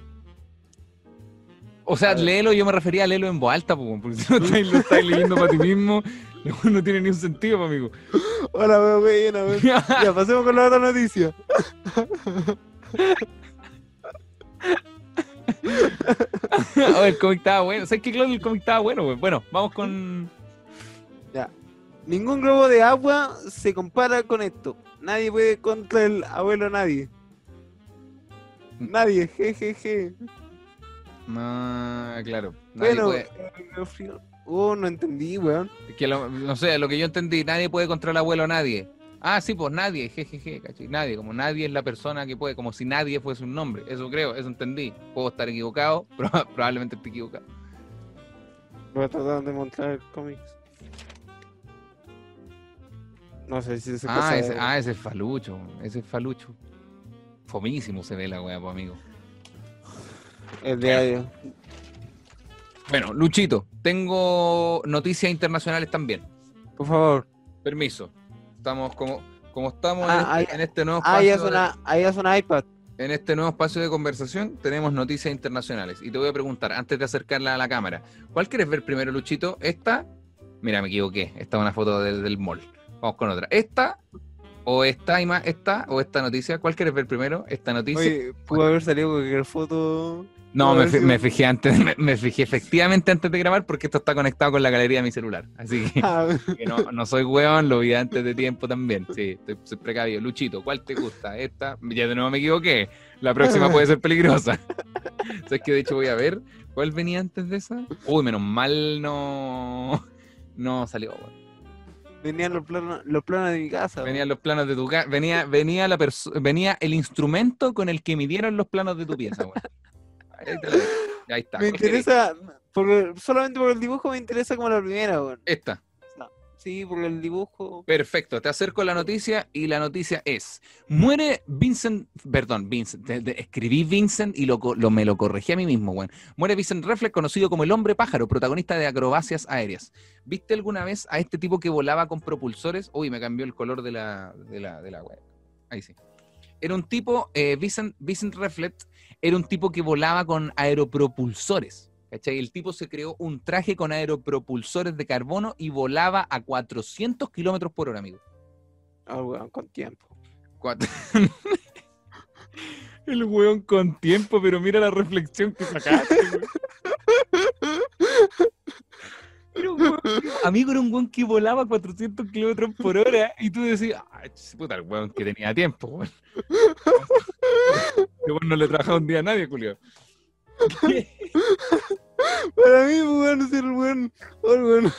O sea, léelo, yo me refería a léelo en voz alta, porque si no estáis- lo estáis leyendo para ti mismo, no tiene ni un sentido, amigo. Hola, weón, weón. Ya, pasemos con la otra noticia. Oh, el cómic estaba bueno. ¿Sabes qué, Claudio? El cómic estaba bueno. Bueno, vamos con. Ningún globo de agua se compara con esto. Nadie puede contra el abuelo nadie. Nadie, jejeje. Ah, claro. Nadie Bueno, puede- eh. Oh, no entendí, weón. que lo- no sé, lo que yo entendí, nadie puede contra el abuelo nadie. Ah, sí, pues nadie, jejeje, ¿cachai? Nadie, como nadie es la persona que puede, como si nadie fuese un nombre. Eso creo, eso entendí. Puedo estar equivocado, proba- probablemente esté equivocado. Voy a tratar de mostrar cómics. No sé si se Ah ese, ah, ese es Falucho, ese es Falucho. Fomísimo se ve la weá, pues, amigo. El diario. Bueno, Luchito, tengo noticias internacionales también. Por favor. Permiso. Estamos como, como estamos Ah, en, este, ahí- en este nuevo Ahí espacio. es de- una, ahí es una iPad. En este nuevo espacio de conversación tenemos noticias internacionales. Y te voy a preguntar, antes de acercarla a la cámara, ¿cuál quieres ver primero, Luchito? ¿Esta? Mira, me equivoqué. Esta es una foto del, del mall. Vamos con otra. ¿Esta? ¿O esta, esta? ¿O esta noticia? ¿Cuál quieres ver primero? ¿Esta noticia? Oye, pudo haber salido cualquier foto. no, me, fijé antes, me, me fijé efectivamente antes de grabar porque esto está conectado con la galería de mi celular. Así que, Ah, que no, no soy weón, lo vi antes de tiempo también. Sí, estoy, soy precavido. Luchito, ¿cuál te gusta? Esta, ya de nuevo me equivoqué. La próxima puede ser peligrosa. ¿Sabes que De hecho, voy a ver cuál venía antes de esa. Uy, menos mal no, no salió. weón. Venían los planos, los planos de mi casa. Venían los planos de tu casa. Venía, venía, la venía el instrumento con el que midieron los planos de tu pieza. weón. Ahí, está. Me interesa, porque, solamente por el dibujo me interesa como la primera, weón. Esta. Sí, por el dibujo. Perfecto, te acerco a la noticia y la noticia es, muere Vincent, perdón, Vincent, escribí Vincent y lo- me lo corregí a mí mismo, bueno. Muere Vincent Reflex, conocido como el hombre pájaro, protagonista de acrobacias aéreas. ¿Viste alguna vez a este tipo que volaba con propulsores? Uy, me cambió el color de la, de la, de la web. Ahí sí. Era un tipo, eh, Vincent, Vincent Reflex, era un tipo que volaba con aeropropulsores. ¿Cachai? El tipo se creó un traje con aeropropulsores de carbono y volaba a 400 kilómetros por hora, amigo. Ah, weón, con tiempo. Cuatro- El weón con tiempo, pero mira la reflexión que sacaste, weón. Era un weón que- amigo, era un weón que volaba a 400 kilómetros por hora y tú decías, ay, puta, el weón que tenía tiempo, weón. Que weón no le trabajaba un día a nadie, Julio. Para mí, pues, weón, es el weón. o el weón-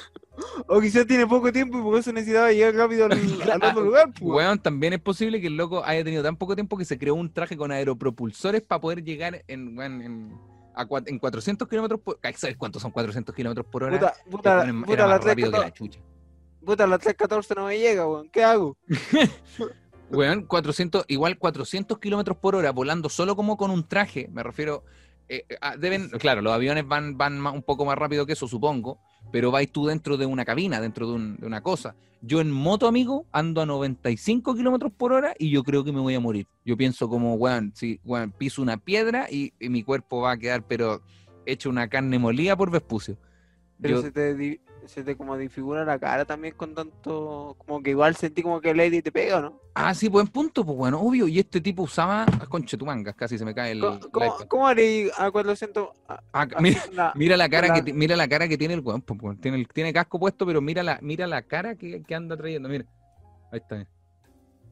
O quizás tiene poco tiempo y por eso necesitaba llegar rápido al, al otro lugar, pues. weón. También es posible que el loco haya tenido tan poco tiempo que se creó un traje con aeropropulsores para poder llegar en, weón, en, a cua- en 400 kilómetros por hora. ¿Sabes cuántos son 400 kilómetros por hora? Puta, puta, weón es- puta, era la más rápido que la 314 chucha. puta, la 314 no me llega, weón. ¿Qué hago? Weón, 400, igual 400 kilómetros por hora volando solo como con un traje, me refiero. Eh, a- deben, claro, los aviones van, van más- un poco más rápido que eso, supongo, pero vais tú dentro de una cabina, dentro de, un- de una cosa. Yo en moto, amigo, ando a 95 kilómetros por hora y yo creo que me voy a morir. Yo pienso como, weón, si weón, piso una piedra y, y mi cuerpo va a quedar, pero hecho una carne molida por Vespucio. Pero Yo- se te, se te como disfigura la cara también con tanto. Como que igual sentí como que Lady te pega, ¿no? Ah, sí, buen punto, pues bueno, obvio. Y este tipo usaba, ah, conche tu mangas, casi se me cae el, ¿Cómo, cómo, haré a 400? a- Ah, mira, la- Mira la cara que mira la cara que tiene el weón, weón. tiene el- tiene casco puesto, pero mira la mira la cara que, que anda trayendo, mira. Ahí está.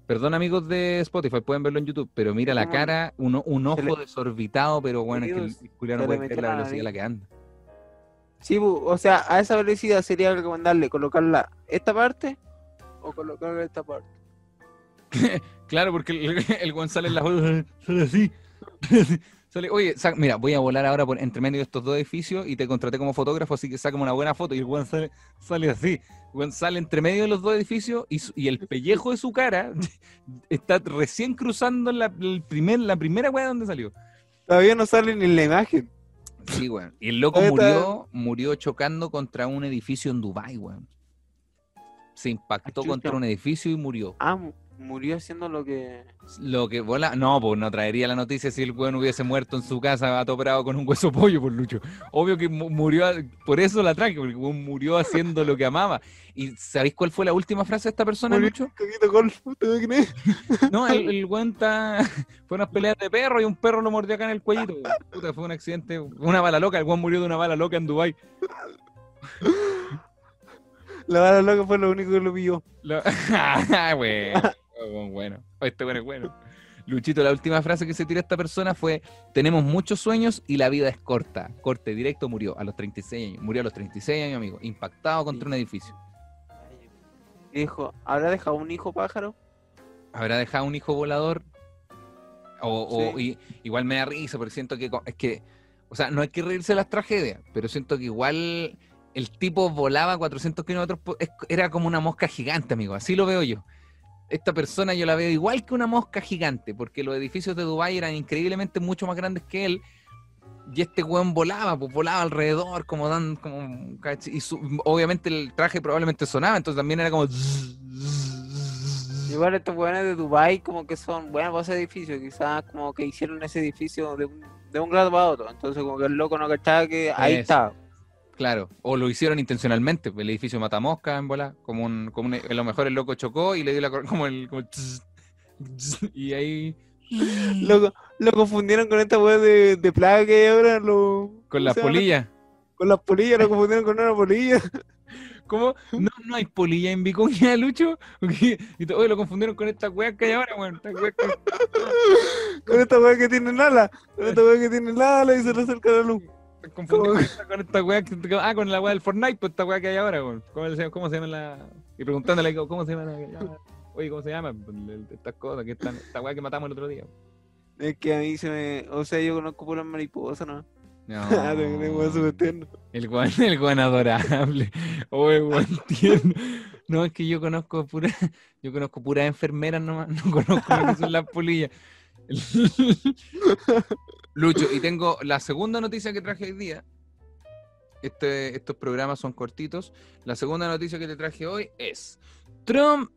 Perdón amigos de Spotify, pueden verlo en YouTube, pero mira la cara, un, un ojo desorbitado, pero bueno, es que el, el no puede metió la velocidad a la que anda. Sí, o sea, a esa velocidad sería recomendarle colocarla esta parte o colocarla esta parte. Claro, porque el, el en las fotos, sale así. Sale, oye, mira, voy a volar ahora por entre medio de estos dos edificios y te contraté como fotógrafo, así que sácame una buena foto. Y el weón sale, sale así. Weón sale entre medio de los dos edificios y, su- y el pellejo de su cara está recién cruzando la, el primer, la primera weá donde salió. Todavía no sale ni en la imagen. Sí, weón. Y el loco murió, murió chocando contra un edificio en Dubai, weón. Se impactó contra un edificio y murió. Ah, murió haciendo lo que. Lo que vola, no, pues no traería la noticia si el weón hubiese muerto en su casa atoperado con un hueso pollo por Lucho. Obvio que mu- murió, por eso la traje, porque el weón murió haciendo lo que amaba. ¿Y sabéis cuál fue la última frase de esta persona, Murió Lucho? No, el, el weón está. Fue unas peleas de perro y un perro lo mordió acá en el cuellito. Puta, fue un accidente, una bala loca. El weón murió de una bala loca en Dubai. La bala loca fue lo único que lo pilló. Lo- Ah, bueno, bueno. Este bueno es bueno. Luchito, la última frase que se tira esta persona fue: Tenemos muchos sueños y la vida es corta. Corte directo murió a los 36 años. Murió a los 36 años, amigo. Impactado contra un edificio. Dijo, ¿habrá dejado un hijo pájaro? ¿Habrá dejado un hijo volador? O, o- Sí. y- igual me da risa, porque siento que es que, o sea, no hay que reírse de las tragedias, pero siento que igual el tipo volaba a 400 kilómetros, era como una mosca gigante, amigo, así lo veo yo. Esta persona yo la veo igual que una mosca gigante, porque los edificios de Dubái eran increíblemente mucho más grandes que él, y este weón volaba, pues volaba alrededor, como dan, como, y su- obviamente el traje probablemente sonaba, entonces también era como... Igual estos weones de Dubai como que son buenos para ese edificio, quizás como que hicieron ese edificio de un, de un grado para otro, entonces como que el loco no cachaba que ahí Eso. estaba. Claro, o lo hicieron intencionalmente, el edificio Matamosca en bola, como un, como un- a lo mejor el loco chocó y le dio la como el, como el tss, tss, y ahí Lo, lo confundieron con esta weá de, de plaga que hay ahora, lo, con ¿cómo las polillas. Con las polillas, lo confundieron con una polilla. ¿Cómo? No, no hay polilla en Vicuña, Lucho. Porque- Y oye, lo confundieron con esta weá que hay ahora, weón. Que- Con esta weá que tiene ala. Con esta weá que tiene ala y se le acerca la luz. Confundieron con esta- weá que, ah, con la weá del Fortnite, pues esta weá que hay ahora, weón. ¿Cómo se, cómo se llama la. Y preguntándole cómo se llama la. Oye, ¿cómo se llama? Pues, Estas cosas, que están, esta weá que matamos el otro día. Es que a mí se me. O sea, yo conozco puras mariposas, ¿no? No. Ah. El guan, el guan adorable. Oh, el guan tierno. No, es que yo conozco pura, yo conozco puras enfermeras nomás, no conozco lo que son las polillas. Lucho, y tengo la segunda noticia que traje hoy día. Este, estos programas son cortitos. La segunda noticia que te traje hoy es Trump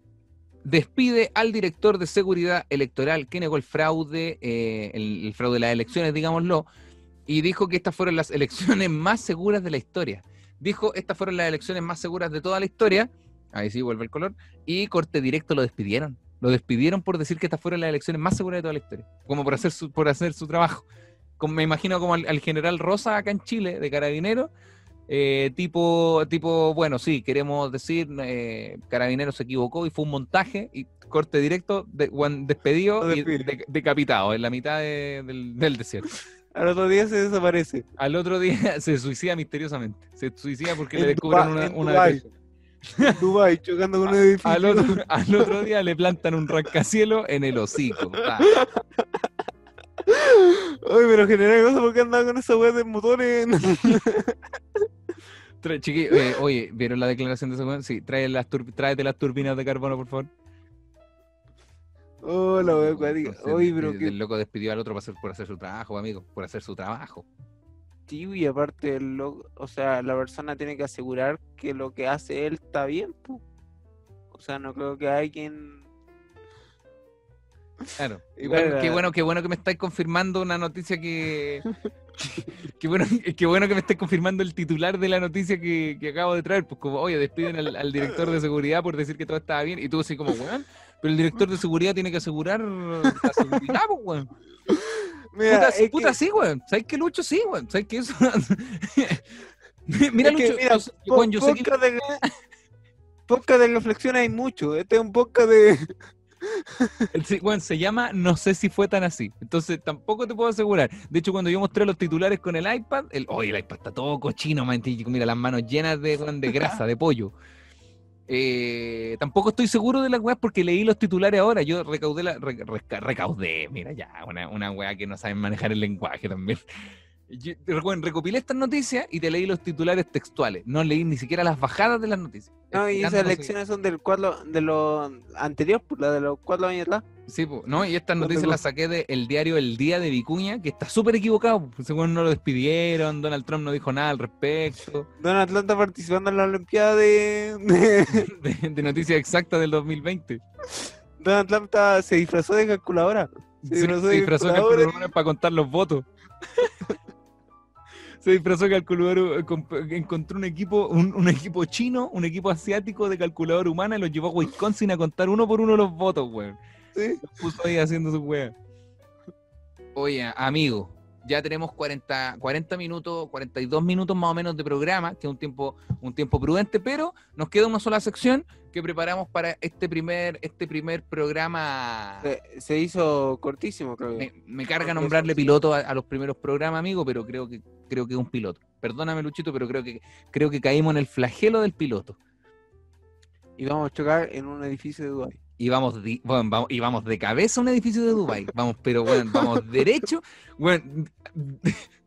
despide al director de seguridad electoral que negó el fraude, eh, el, el fraude de las elecciones, digámoslo, y dijo que estas fueron las elecciones más seguras de la historia. Dijo, estas fueron las elecciones más seguras de toda la historia. Ahí sí, vuelve el color. Y corte directo lo despidieron. Lo despidieron por decir que estas fueron las elecciones más seguras de toda la historia. Como por hacer su, por hacer su trabajo. Como, me imagino como al, al general Rosa acá en Chile, de carabinero, eh, tipo, tipo, bueno, sí, queremos decir, eh, Carabinero se equivocó y fue un montaje y corte directo, de, despedido y de- decapitado en la mitad de- del, del desierto. Al otro día se desaparece. Al otro día se suicida misteriosamente. Se suicida porque En le descubren una, una. En Dubái, chocando con un edificio. Al otro, al otro día le plantan un rascacielos en el hocico. Oye, pero general, cosa ¿por qué andaba con esa weá de motores? Chiqui- eh, oye, ¿vieron la declaración de ese weón? Sí, trae las tráete las turbinas de carbono, por favor. Oh, la weá acuática. Entonces, Oye, pero el, qué el loco despidió al otro por hacer, por hacer su trabajo, amigo. Por hacer su trabajo. tío, y aparte, el lo- o sea, la persona tiene que asegurar que lo que hace él está bien, pu. O sea, no creo que alguien. Claro. Igual, qué bueno, qué bueno que me estáis confirmando una noticia que. Qué bueno, qué bueno que me estáis confirmando el titular de la noticia que, que acabo de traer. Pues como, oye, despiden al, al director de seguridad por decir que todo estaba bien. Y tú así como, weón, pero el director de seguridad tiene que asegurar la seguridad, pues, weón. Mira, Puta, es puta que- sí, weón. ¿Sabes qué, Lucho? Sí, weón. ¿Sabes qué eso? mira, es que, Lucho, mira, yo yo sé que podcast de, podcast de reflexión hay mucho. Este es un podcast de. El se- llama No sé si fue tan así. Entonces tampoco te puedo asegurar. De hecho, cuando yo mostré los titulares con el iPad, el, oye, el iPad está todo cochino, man, mira, las manos llenas de, grasa, de pollo. Eh, tampoco estoy seguro de las weas porque leí los titulares ahora. Yo recaudé la. recaudé, mira, ya, una, una wea que no saben manejar el lenguaje también. Yo, recopilé estas noticias y te leí los titulares textuales. No leí ni siquiera las bajadas de las noticias. No, y esas elecciones son del cuatro, de los anteriores, pues la de los cuatro años atrás. Sí, po, ¿no? Y estas No noticias las saqué del diario El Día de Vicuña, que está súper equivocado. pues, Según no lo despidieron, Donald Trump no dijo nada al respecto. Donald Trump está participando en la Olimpiada de. de- noticias exactas del 2020. Donald Trump está- se disfrazó de calculadora. Se Se, disfrazó se de disfrazó de calculadora para contar los votos. Se disfrazó de calculadora, comp- encontró un equipo, un, un equipo chino, un equipo asiático de calculadora humana y los llevó a Wisconsin a contar uno por uno los votos, weón. Sí. Los puso ahí haciendo su wea. Oye, amigo, ya tenemos 40, 40 minutos, 42 minutos más o menos de programa, que es un tiempo, un tiempo prudente, pero nos queda una sola sección que preparamos para este primer, este primer programa. Se, se hizo cortísimo, creo. Me, me carga nombrarle piloto a, a los primeros programas, amigo, pero creo que creo que es un piloto. Perdóname, Luchito, pero creo que creo que caímos en el flagelo del piloto. Y vamos a chocar en un edificio de Dubái. Y vamos, di- bueno, vamos, y vamos de cabeza a un edificio de Dubai. Vamos, pero bueno, vamos derecho. Bueno,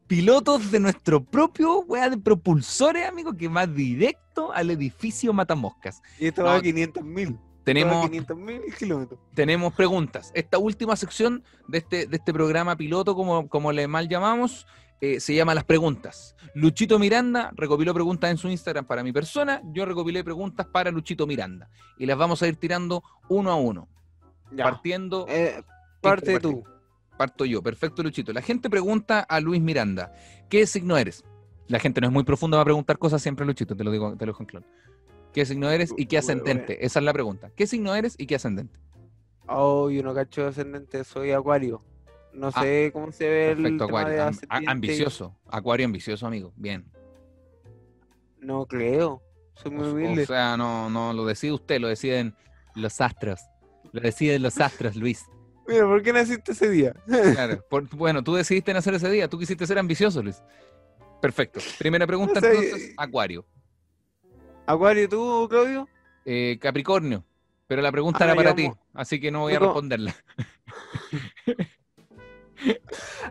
pilotos de nuestro propio weá de propulsores, amigo, que va directo al edificio Matamoscas. Y esto va a 500 mil. Tenemos, 500 mil kilómetros. tenemos preguntas. Esta última sección de este, de este programa piloto, como, como le mal llamamos, eh, se llama Las Preguntas. Luchito Miranda recopiló preguntas en su Instagram para mi persona, yo recopilé preguntas para Luchito Miranda. Y las vamos a ir tirando uno a uno, Ya. partiendo Eh, parte tú. Parto yo, perfecto Luchito. La gente pregunta a Luis Miranda, ¿qué signo eres? La gente no es muy profunda, va a preguntar cosas siempre Luchito, te lo digo, te lo dejo en claro. ¿Qué signo eres y qué ascendente? Esa es la pregunta. ¿Qué signo eres y qué ascendente? Oh, yo no cacho ascendente, soy acuario. No Ah, sé cómo se ve el Perfecto, tema de Acuario. Am- a- ascendiente. ambicioso. Acuario ambicioso, amigo. Bien. No creo. Soy muy O, o humilde. sea, no, no lo decide usted, lo deciden los astros. Lo deciden los astros, Luis. Mira, ¿por qué naciste ese día? Claro. Por- bueno, tú decidiste nacer ese día, tú quisiste ser ambicioso, Luis. Perfecto. Primera pregunta entonces, Acuario. Acuario, ¿tú, Claudio? Eh, Capricornio. Pero la pregunta Ah, era para ti, así que no voy a responderla.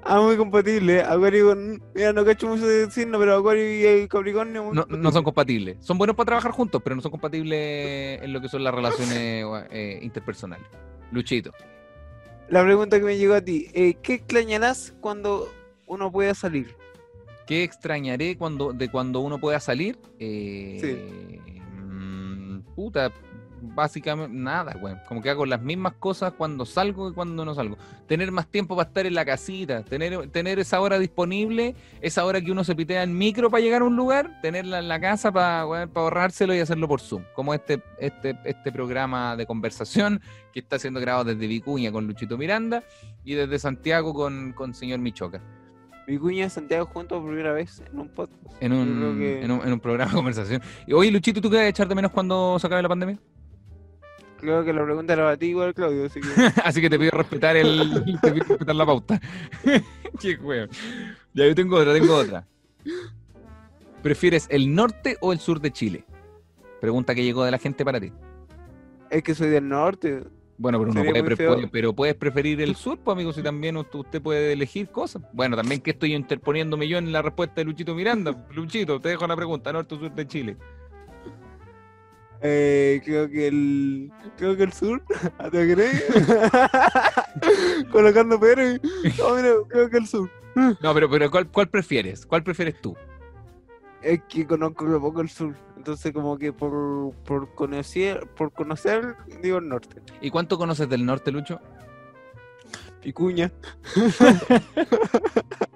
Ah, muy compatible. Acuario con... Mira, no cacho mucho de signo, pero Acuario y eh, Capricornio muy No, no son compatibles. Son buenos para trabajar juntos, pero no son compatibles en lo que son las relaciones eh, interpersonales. Luchito. La pregunta que me llegó a ti. eh, ¿Qué extrañarás cuando uno pueda salir? ¿Qué extrañaré cuando, de cuando uno pueda salir? Eh, mm, puta, básicamente nada, weón. Como que hago las mismas cosas cuando salgo y cuando no salgo. Tener más tiempo para estar en la casita, tener, tener esa hora disponible, esa hora que uno se pitea en micro para llegar a un lugar, tenerla en la casa para, weón, para ahorrárselo y hacerlo por Zoom. Como este, este, este programa de conversación que está siendo grabado desde Vicuña con Luchito Miranda y desde Santiago con, con señor Michoca. Vicuña y Santiago juntos por primera vez en un podcast. En un, que- en, un, en un programa de conversación. Y, oye, Luchito, ¿tú qué vas a echar de menos cuando se acabe la pandemia? Creo que la pregunta era para ti igual, Claudio, así que... Así que te pido respetar el. te pido respetar la pauta. Qué weón. Ya yo tengo otra, tengo otra. ¿Prefieres el norte o el sur de Chile? Pregunta que llegó de la gente para ti. es que soy del norte. Bueno, pero uno puede, puede- pero puedes preferir el sur, pues amigo, si también usted usted puede elegir cosas. Bueno, también que estoy interponiéndome yo en la respuesta de Luchito Miranda. Luchito, te dejo la pregunta, norte o sur de Chile. Eh, creo que el... Creo que el sur. ¿Te crees? Colocando pero y... No, mira, creo que el sur. No, pero, pero ¿cuál, ¿cuál prefieres? ¿Cuál prefieres tú? Es que conozco un poco el sur. Entonces como que por, por conocer, por conocer, digo el norte. ¿Y cuánto conoces del norte, Lucho? Picuña.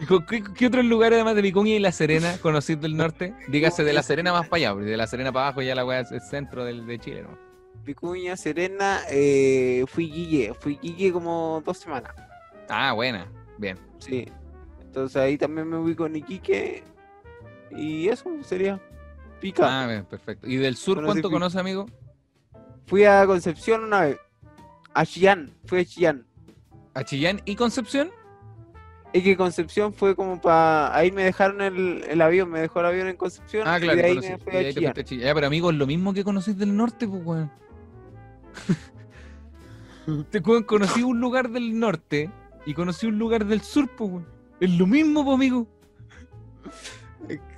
¿Y con ¿Qué, qué otros lugares además de Vicuña y La Serena conocís del norte? Dígase de La Serena más para allá, porque de La Serena para abajo ya la weá es el centro del, de Chile, ¿no? Picuña, Serena, eh, fui Guille. Fui Guille como dos semanas. Ah, buena, bien. Sí. Entonces ahí también me ubico en Iquique. Y eso sería. Pica. Ah, bien, perfecto. ¿Y del sur Conocí cuánto conoce, amigo? Fui a Concepción una vez. A Chillán. Fui a Chillán. ¿A Chillán y Concepción? Es que Concepción fue como para. Ahí me dejaron el, el avión. Me dejó el avión en Concepción. Ah, claro. Y de ahí conocí- me fui a ahí Chillán. fuiste a Chillán. Ya, pero amigo, es lo mismo que conocís del norte, pues, weón. Te conocí un lugar del norte y conocí un lugar del sur, pues, weón. Es lo mismo, pues, amigo.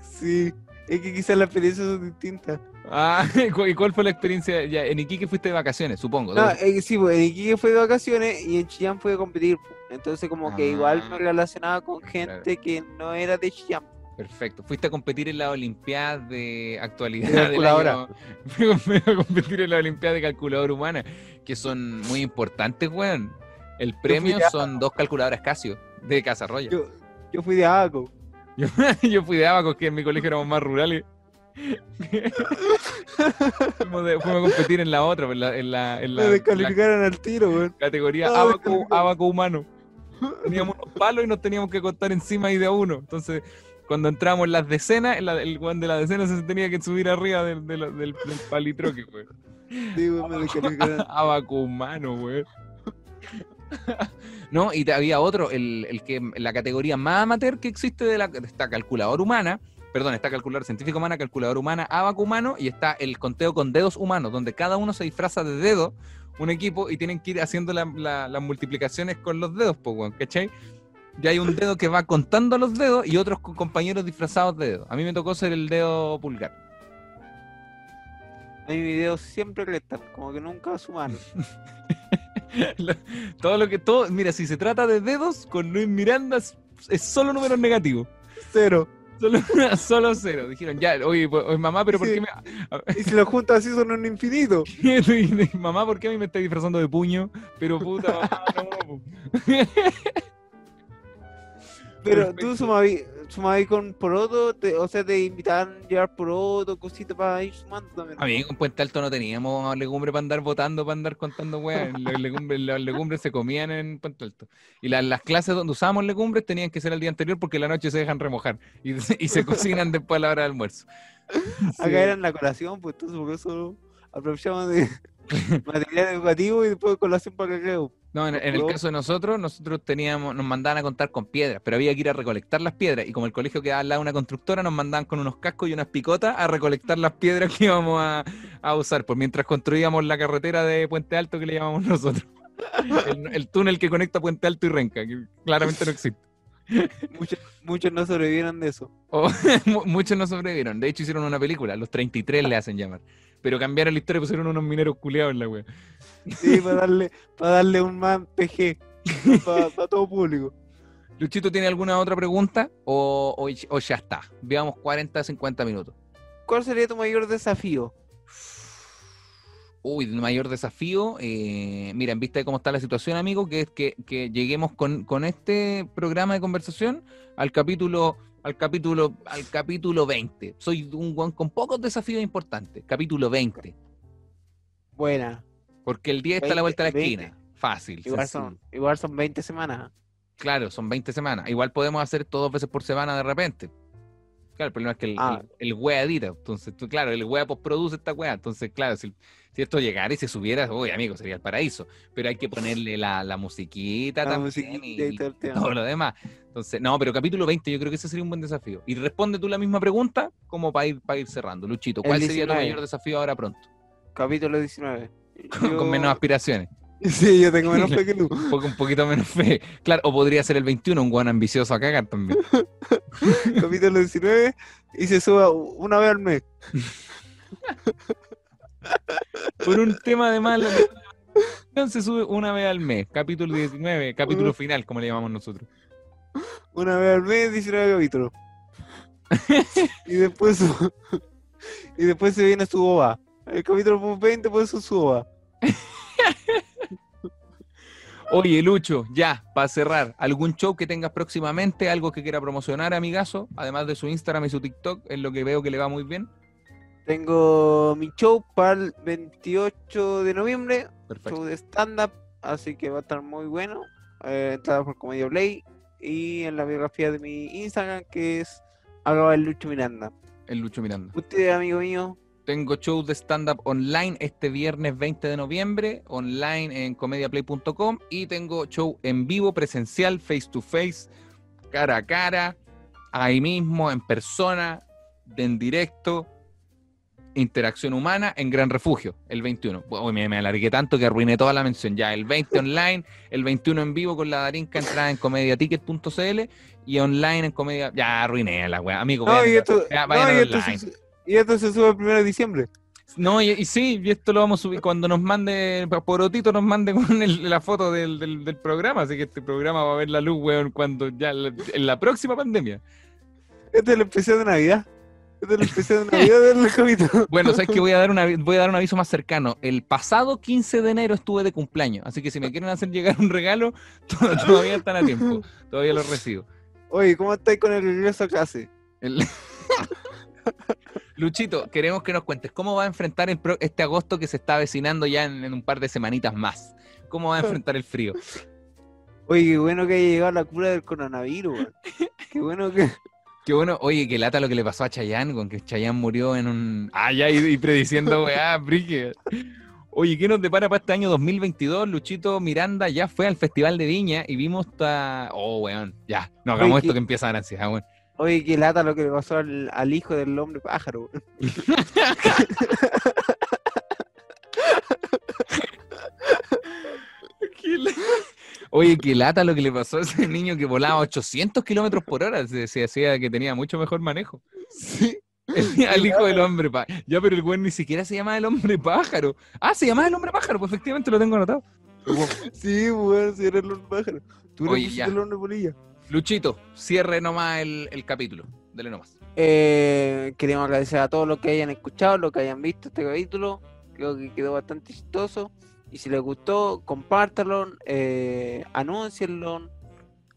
Sí. Es que quizás las experiencias son distintas. Ah, ¿y cu- ¿y cuál fue la experiencia? Ya, en Iquique fuiste de vacaciones, supongo. No, que sí, pues en Iquique fue de vacaciones y en Chillán fue a competir. pues. Entonces, como que igual Ah. me relacionaba con gente que no era de Chillán. Perfecto. Fuiste a competir en la Olimpiada de actualidad. De del calculadora. año- Fui a- competir en la Olimpiada de calculadora humana, que son muy importantes, weón. El premio son dos calculadoras Casio de Casa Arroyo. Yo, yo fui de Abaco. Yo, yo fui de Abaco, que en mi colegio éramos más rurales. fuimos, de- fuimos a competir en la otra, en la, en la, en la- Me la descalificaron al tiro, weón. categoría Ah, abaco, humano. Teníamos unos palos y nos teníamos que contar encima y de a uno. Entonces, cuando entramos en las decenas, en la- el guan de la decena se tenía que subir arriba del, del, del, del palitroque. Sí, weón, me descalificaron. Abaco humano, güey. No, y había otro, el, el que la categoría más amateur que existe de, la, de esta calculadora humana, perdón, está calculadora científica humana, calculadora humana, abaco humano, y está el conteo con dedos humanos, donde cada uno se disfraza de dedo, un equipo, y tienen que ir haciendo la- la- las multiplicaciones con los dedos, pues, ¿cachai? Y hay un dedo que va contando los dedos y otros co- compañeros disfrazados de dedos. A mí me tocó ser el dedo pulgar. A mi videos siempre restan, como que nunca sumaron. Todo lo que todo, mira, si se trata de dedos, con Luis Miranda es, es solo números negativos. Cero. Solo, solo cero. Dijeron, ya, oye, pues, oye, mamá, pero ¿por Sí. qué me. Y si lo juntas así son un infinito. mamá, ¿por qué a mí me está disfrazando de puño? Pero puta, mamá, no. Pero Perfecto. tú sumabas sumabas con poroto, te- o sea, te invitaban a llevar poroto, cositas para ir sumando también. Amigo, en Puente Alto no teníamos legumbre para andar votando, para andar contando weas. Las legumbres, las legumbres se comían en Puente Alto. Y la- las clases donde usábamos legumbres tenían que ser el día anterior porque la noche se dejan remojar y, y se cocinan después a la hora del almuerzo. Acá Sí. era en la colación, pues entonces por eso aprovechamos de material educativo y después colación para creo. No, en, en el caso de nosotros, nosotros teníamos, nos mandaban a contar con piedras, pero había que ir a recolectar las piedras. Y como el colegio quedaba al lado de una constructora, nos mandaban con unos cascos y unas picotas a recolectar las piedras que íbamos a, a usar, pues mientras construíamos la carretera de Puente Alto que le llamamos nosotros. El, el túnel que conecta Puente Alto y Renca, que claramente no existe. Muchos, muchos no sobrevivieron de eso. O- mu- muchos no sobrevivieron. De hecho, hicieron una película, los 33 le hacen llamar. Pero cambiaron la historia y pusieron unos mineros culeados en la wea. Sí, para darle, para darle un más PG para, para todo público. Luchito, ¿tiene alguna otra pregunta? O, o- o ya está. Veamos 40, 50 minutos. ¿Cuál sería tu mayor desafío? Uy, el mayor desafío, eh, mira, en vista de cómo está la situación, amigo, que es que, que lleguemos con, con este programa de conversación al capítulo, al capítulo, al capítulo 20. Soy un guan con pocos desafíos importantes. Capítulo 20. Buena. Porque el día está a la vuelta de la 20. esquina. Fácil. Igual son, igual son 20 semanas. Claro, son 20 semanas. Igual podemos hacer todo dos veces por semana de repente. Claro, el problema es que el, Ah. el, el wea edita. Entonces, tú, claro, el wea postproduce esta wea. Entonces, claro, si, si esto llegara y se subiera, uy, amigo, sería el paraíso. Pero hay que ponerle la, la musiquita La también musiquita y y, todo lo demás. Entonces, no, pero capítulo 20, yo creo que ese sería un buen desafío. Y responde tú la misma pregunta como para ir, para ir cerrando. Luchito, ¿cuál sería tu 19. mayor desafío ahora pronto? Capítulo 19. Con, Yo- con menos aspiraciones. Sí, yo tengo menos fe que tú. Un poquito menos fe. Claro, o podría ser el 21, un guan ambicioso a cagar también. Capítulo 19 y se suba una vez al mes. Por un tema de malo. Se sube una vez al mes, capítulo 19, capítulo final, como le llamamos nosotros. Una vez al mes, 19 capítulos. y después su- y después se viene su OVA. El capítulo 20 puede ser su OVA. Oye, Lucho, ya, para cerrar, ¿algún show que tengas próximamente? ¿Algo que quiera promocionar, amigazo? Además de su Instagram y su TikTok, es lo que veo que le va muy bien. Tengo mi show para el 28 de noviembre, Perfecto. show de stand-up, así que va a estar muy bueno. Eh, entrada por Comedia Play y en la biografía de mi Instagram que es arroba el Lucho Miranda. El Lucho Miranda. Usted, amigo mío, Tengo show de stand-up online este viernes 20 de noviembre, online en comediaplay.com y tengo show en vivo, presencial, face to face, cara a cara, ahí mismo, en persona, en directo, interacción humana en Gran Refugio, el 21. Uy, me, me alargué tanto que arruiné toda la mención. Ya, el 20 online, el 21 en vivo con la Darinka, entrada en comediaticket.cl y online en comedia. Ya arruiné la weá. Amigo, No, vayan- y esto, ya, no, vayan y esto se, y esto se sube el 1 de diciembre. No, y, y sí, y esto lo vamos a subir cuando nos mande, Porotito nos mande con el- la foto del, del- del programa, así que este programa va a ver la luz, weón, cuando ya, la- en la próxima pandemia. Este es el especial de Navidad. Es el especial de Navidad del capítulo. Bueno, sabes que voy a dar una, voy a dar un aviso más cercano. El pasado 15 de enero estuve de cumpleaños, así que si me quieren hacer llegar un regalo, to- todavía están a tiempo, todavía lo recibo. Oye, ¿cómo estáis con el regreso a clase? El- Luchito, queremos que nos cuentes cómo va a enfrentar el pro- este agosto que se está avecinando ya en, en un par de semanitas más. ¿Cómo va a enfrentar el frío? Oye, qué bueno que haya llegado la cura del coronavirus. Qué bueno que. Qué bueno, oye, qué lata lo que le pasó a Chayanne, con que Chayanne murió en un... Ah, ya, y, y prediciendo, weá, brique. Oye, ¿qué nos depara para este año 2022? Luchito Miranda ya fue al Festival de Viña y vimos esta... Oh, weón, ya, no hagamos Oye, esto ¿qué- que empieza a dar ansiedad, weón. Oye, qué lata lo que le pasó al, al hijo del hombre pájaro, weón. Qué la- Oye, qué lata lo que le pasó a ese niño que volaba 800 kilómetros por hora. Se, se decía que tenía mucho mejor manejo. Sí. El, al hijo del hombre pájaro. Ya, pero el güey ni siquiera se llama el hombre pájaro. Ah, se llama el hombre pájaro, pues efectivamente lo tengo anotado. Sí, weón, si era el hombre pájaro. Tú Oye, ya. el hombre polilla. Luchito, cierre nomás el, el capítulo. Dele nomás. Eh, queremos agradecer a todos los que hayan escuchado, los que hayan visto este capítulo. Creo que quedó bastante chistoso. Y si les gustó, compártanlo, eh, anúncienlo.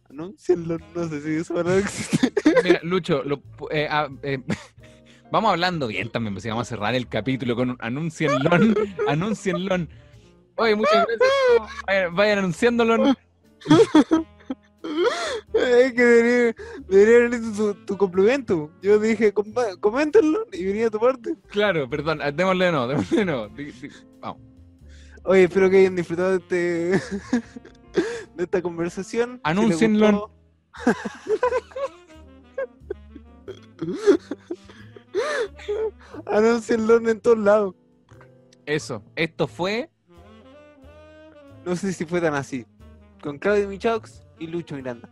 Anúncienlo, no sé si eso palabra existe. Mira, Lucho, lo- eh, ah, eh, vamos hablando bien también, pues si vamos a cerrar el capítulo con un anúncienlo, anúncienlo. Oye, muchas gracias. Vayan, vayan anunciándolo. Es que debería, debería haber hecho tu, tu complemento. Yo dije, "Compa- coméntenlo y venía a tu parte. Claro, perdón, ah, démosle de nuevo, démosle de nuevo. Di- di- Vamos. Oye, espero que hayan disfrutado de, este, de esta conversación. Anúncienlo. Anúncienlo en todos lados. Eso, esto fue No sé si fue tan así. Con Claudio Michaux y Lucho Miranda.